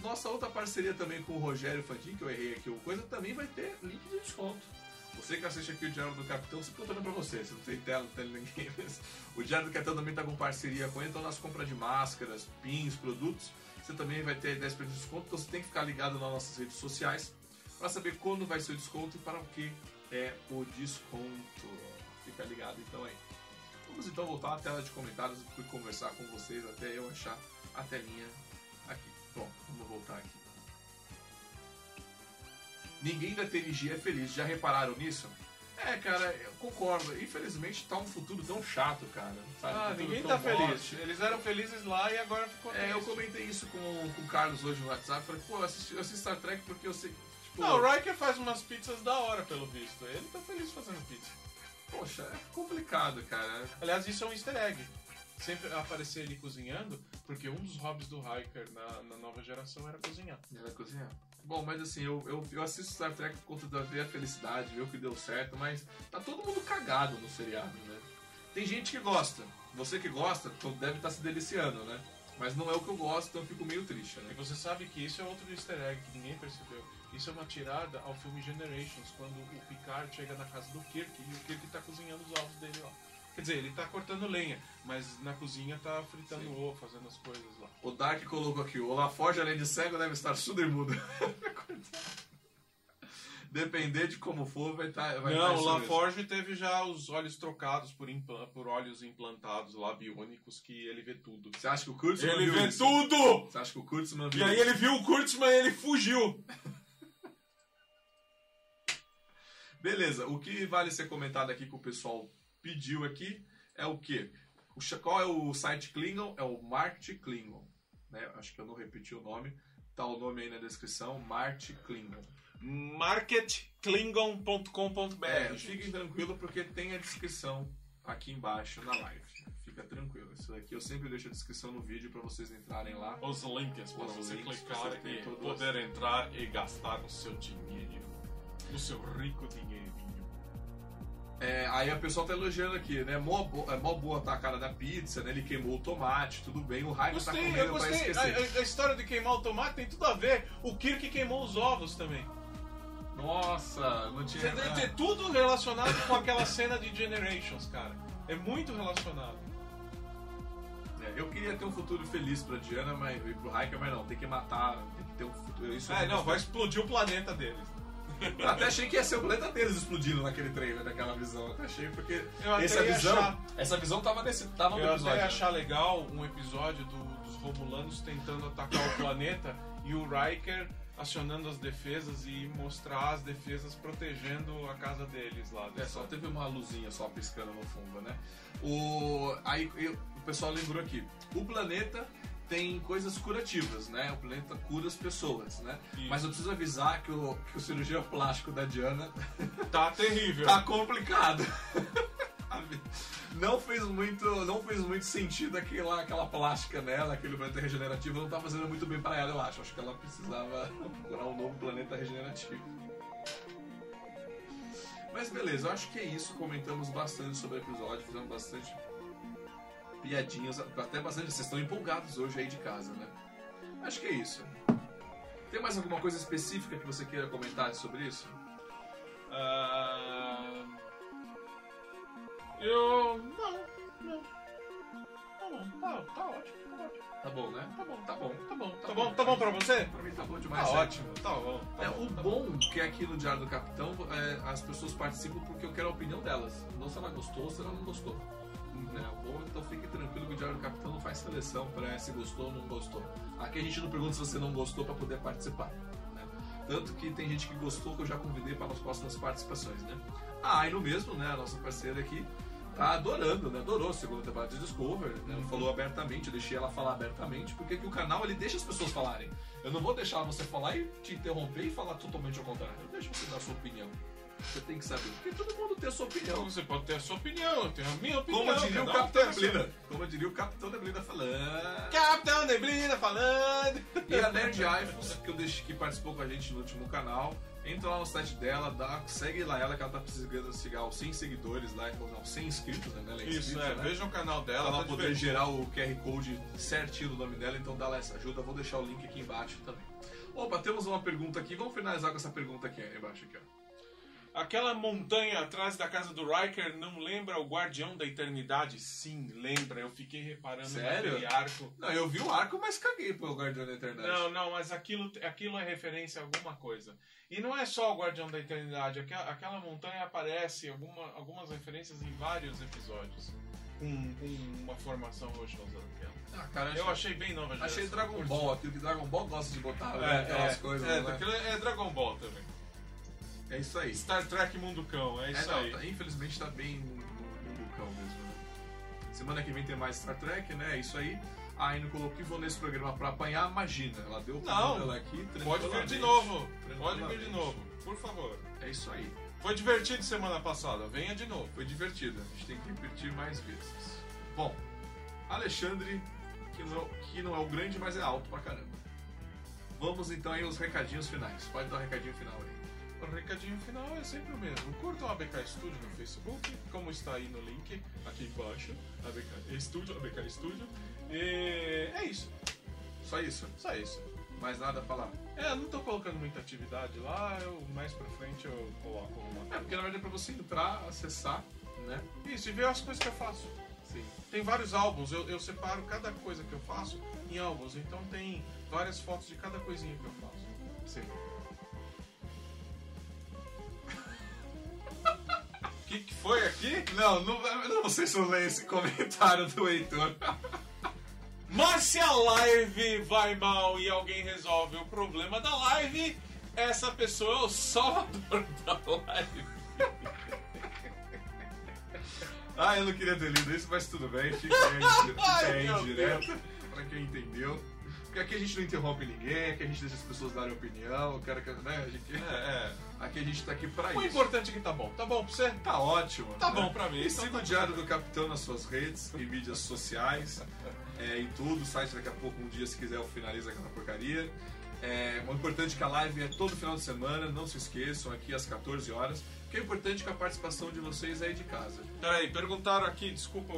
nossa outra parceria também com o Rogério Fandin, que eu errei aqui o coisa, também vai ter link de desconto. Você que assiste aqui o Diário do Capitão, se contando pra você, se não tem tela, não tem ninguém. mas O Diário do Capitão também tá com parceria com ele, então nas compras de máscaras, pins, produtos, você também vai ter 10% de desconto, então você tem que ficar ligado nas nossas redes sociais para saber quando vai ser o desconto e para o que é o desconto. Fica ligado então aí. Vamos então voltar à tela de comentários e conversar com vocês até eu achar a telinha. Bom, vamos voltar aqui. Ninguém da TNG é feliz, já repararam nisso? É, cara, eu concordo. Infelizmente tá um futuro tão chato, cara. Sabe? Ah, Um ninguém tá feliz. morte. Eles eram felizes lá e agora ficou É, eu comentei isso com, com o Carlos hoje no WhatsApp. Falei, pô, eu assisti, eu assisto Star Trek porque eu sei. Tipo, Não, o Riker faz umas pizzas da hora, pelo visto. Ele tá feliz fazendo pizza. Poxa, é complicado, cara. Aliás, isso é um easter egg. Sempre aparecer ele cozinhando, porque um dos hobbies do Riker na, na nova geração era cozinhar. Ela cozinhar. Bom, mas assim, eu, eu, eu assisto Star Trek por conta da ver a felicidade, ver o que deu certo, mas tá todo mundo cagado no seriado, né? Tem gente que gosta. Você que gosta, deve estar se deliciando, né? Mas não é o que eu gosto, então eu fico meio triste, E né? você sabe que isso é outro easter egg que ninguém percebeu. Isso é uma tirada ao filme Generations, quando o Picard chega na casa do Kirk e o Kirk tá cozinhando os ovos dele lá. Quer dizer, ele tá cortando lenha, mas na cozinha tá fritando Sim. ovo, fazendo as coisas lá. O Dark colocou aqui, o Laforge, além de cego, deve estar surdo e mudo. Depender de como for, vai estar. vai tá Não, o isso mesmo. LaForge teve já os olhos trocados por, impla- por olhos implantados lá, biônicos, que ele vê tudo. Você acha que o Kurtzman Ele viu vê isso? tudo! Você acha que o Kurtzman E viu aí isso? ele viu o Kurtzman e ele fugiu. Beleza, o que vale ser comentado aqui que o pessoal pediu aqui é o quê? O, qual é o site Klingon? É o Marte Klingon. Né? Acho que eu não repeti o nome. Tá o nome aí na descrição, Marte Klingon. marketklingon.com.br. É, fiquem tranquilos porque tem a descrição aqui embaixo na live. Fica tranquilo. Isso daqui eu sempre deixo a descrição no vídeo para vocês entrarem lá. Os links para você links, clicar você e poder entrar e gastar o seu dinheiro. O seu rico dinheirinho. É, aí a pessoa tá elogiando aqui, né? Mó, bo- é mó boa tá a cara da pizza, né? Ele queimou o tomate, tudo bem. O Raico tá comendo eu pra gostei. A, esquecer. a- a história de queimar o tomate tem tudo a ver. O Kirk queimou os ovos também. Nossa, não tinha. Você deve ter tudo relacionado com aquela cena de Generations, cara. É muito relacionado. É, eu queria ter um futuro feliz pra Diana mas, e pro Hiker, mas não, tem que matar, tem que ter um futuro. Isso É, eu não, vai explodir o planeta deles. Eu até achei que ia ser o planeta deles explodindo naquele trailer, naquela visão. Eu até achei, porque Eu essa ia visão, achar- essa visão tava nesse, tava no Eu episódio. ia né? achar legal um episódio do- dos Romulanos tentando atacar o planeta e o Riker acionando as defesas e mostrar as defesas protegendo a casa deles lá. É, só teve uma luzinha só piscando no fundo, né? O, aí eu- o pessoal lembrou aqui, o planeta tem coisas curativas, né? O planeta cura as pessoas, né? Isso. Mas eu preciso avisar que o, que o cirurgião plástico da Diana Tá terrível. tá complicado. Não fez muito, não fez muito sentido aquela, aquela plástica nela, aquele planeta regenerativo, não tá fazendo muito bem para ela, eu acho. Acho que ela precisava procurar um novo planeta regenerativo. Mas beleza, eu acho que é isso. Comentamos bastante sobre o episódio, fizemos bastante piadinhas, até bastante. Vocês estão empolgados hoje aí de casa, né? Acho que é isso. Tem mais alguma coisa específica que você queira comentar sobre isso? Ah, Eu. Não, não. Tá bom, tá, tá ótimo, tá ótimo. Tá bom, né? Tá bom, Tá bom. tá bom, tá bom, tá bom pra você? Pra mim tá bom Tá demais. é. ótimo, tá bom. Tá É, bom, o tá bom que é aqui no Diário do Capitão, é, as pessoas participam porque eu quero a opinião delas. Não se ela gostou ou se ela não gostou. Né? Bom, então fique tranquilo que o Diário do Capitão não faz seleção para se gostou ou não gostou. Aqui a gente não pergunta se você não gostou para poder participar. né? Tanto que tem gente que gostou que eu já convidei para as próximas participações. Né? A Aino mesmo, né, a nossa parceira aqui, tá adorando, né? Adorou a segunda temporada de Discover, né? Uhum. Falou abertamente, eu deixei ela falar abertamente, porque aqui o canal ele deixa as pessoas falarem. Eu não vou deixar você falar e te interromper e falar totalmente ao contrário. Eu deixo você dar a sua opinião. Você tem que saber, porque todo mundo tem a sua Então opinião. você pode ter a sua opinião, eu tenho a minha opinião. Como diria o Capitão. Neblina. Como diria o Capitão Neblina falando. Capitão Neblina falando. E a Nerd Ifos, que eu deixei que participou com a gente no último canal. Entra lá no site dela, dá, segue lá ela que ela tá precisando chegar aos 100 seguidores lá, não, 100 inscritos, né? Ela é Isso, inscrita, é, né? veja o canal Pra dela. ela tá poder gerar o QR Code certinho do nome dela, então dá lá essa ajuda. Vou deixar o link aqui embaixo também. Opa, temos uma pergunta aqui. Vamos finalizar com essa pergunta aqui embaixo. Aqui, ó. Aquela montanha atrás da casa do Riker não lembra o Guardião da Eternidade? Sim, lembra. Eu fiquei reparando Sério? naquele arco. Não, eu vi o arco, mas caguei pro Guardião da Eternidade. Não, não, mas aquilo, aquilo é referência a alguma coisa. E não é só o Guardião da Eternidade. Aquela, aquela montanha aparece alguma, algumas referências em vários episódios. com, com uma formação rochosa daquela. Ah, cara, Eu achei bem nova Achei. Dragon Ball, aquilo que Dragon Ball gosta de botar, né? É, aquelas é, coisas, é, né? aquilo é Dragon Ball também. É isso aí. Star Trek Mundo Cão, é É, isso não, aí. tá- infelizmente tá bem bucão mesmo, né? Semana que vem tem mais Star Trek, né? É isso aí. A Aino colocou que vou nesse programa pra apanhar, imagina. Ela deu o Não, dela aqui. Pode vir de novo. Pode vir de novo, por favor. É isso aí. Foi divertido semana passada, venha de novo. Foi divertido. A gente tem que repetir mais vezes. Bom, Alexandre, que não, é- que não é o grande, mas é alto pra caramba. Vamos então aí aos recadinhos finais. Pode dar um recadinho final aí. O recadinho final é sempre o mesmo. Curtam a ABK Studio no Facebook, como está aí no link, aqui embaixo. ABK Studio, ABK Studio. E é isso, Só isso. só isso. Mais nada a falar. É, eu não tô colocando muita atividade lá, eu mais pra frente eu coloco uma. É, porque na verdade é pra você entrar, acessar, né? Isso, e ver as coisas que eu faço. Sim. Tem vários álbuns, eu, eu separo cada coisa que eu faço em álbuns, então tem várias fotos de cada coisinha que eu faço. Sim. Que, que foi aqui? Não, não, não sei se eu leio esse comentário do Heitor. Mas se a live vai mal e alguém resolve o problema da live, essa pessoa é o salvador da live. Ah, eu não queria ter lido isso, mas tudo bem, fica aí, fica aí direto, pra quem entendeu. Porque aqui a gente não interrompe ninguém, aqui a gente deixa as pessoas darem opinião, que, né, a gente, É, aqui a gente tá aqui pra é. O isso. importante é que tá bom. Tá bom pra você? Tá ótimo. Tá né? bom pra mim. E então siga tá o Diário do Capitão nas suas redes e mídias sociais, é, em tudo, o site daqui a pouco, um dia, se quiser, eu finalizo aquela porcaria. É, o importante é que a live é todo final de semana, não se esqueçam, aqui às 14 horas. Porque é importante que a participação de vocês é aí de casa. Peraí, perguntaram aqui, desculpa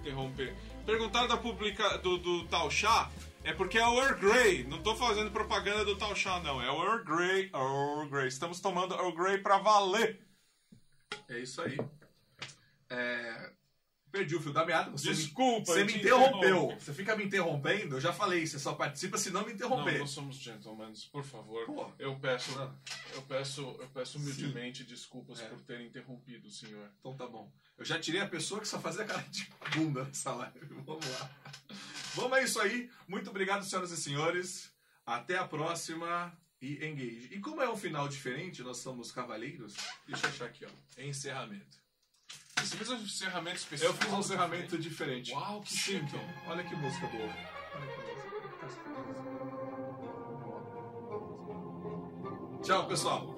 interromper. Perguntaram da publica do, do tal chá. É porque é o Earl Grey. Não tô fazendo propaganda do tal chá, não. É o Earl Grey. Earl Grey. Estamos tomando Earl Grey pra valer. É isso aí. É, Perdi o fio da meada. Você Desculpa, me, você me te interrompeu. Você fica me interrompendo. Eu já falei, você só participa se não me Não, interromper. nós somos gentlemen, por favor. Pô. Eu peço, Não. eu peço, eu peço humildemente desculpas É. por ter interrompido, senhor. Então tá bom. Eu já tirei a pessoa que só fazia cara de bunda nessa live. Vamos lá. Vamos é isso aí. Muito obrigado, senhoras e senhores. Até a próxima e engage. E como é um final diferente, nós somos cavaleiros. Deixa eu achar aqui, ó. Encerramento. Você fez um encerramento especial? Eu fiz um encerramento diferente. Uau, que chique. então. Olha que música boa. Olha que música. Tchau, pessoal.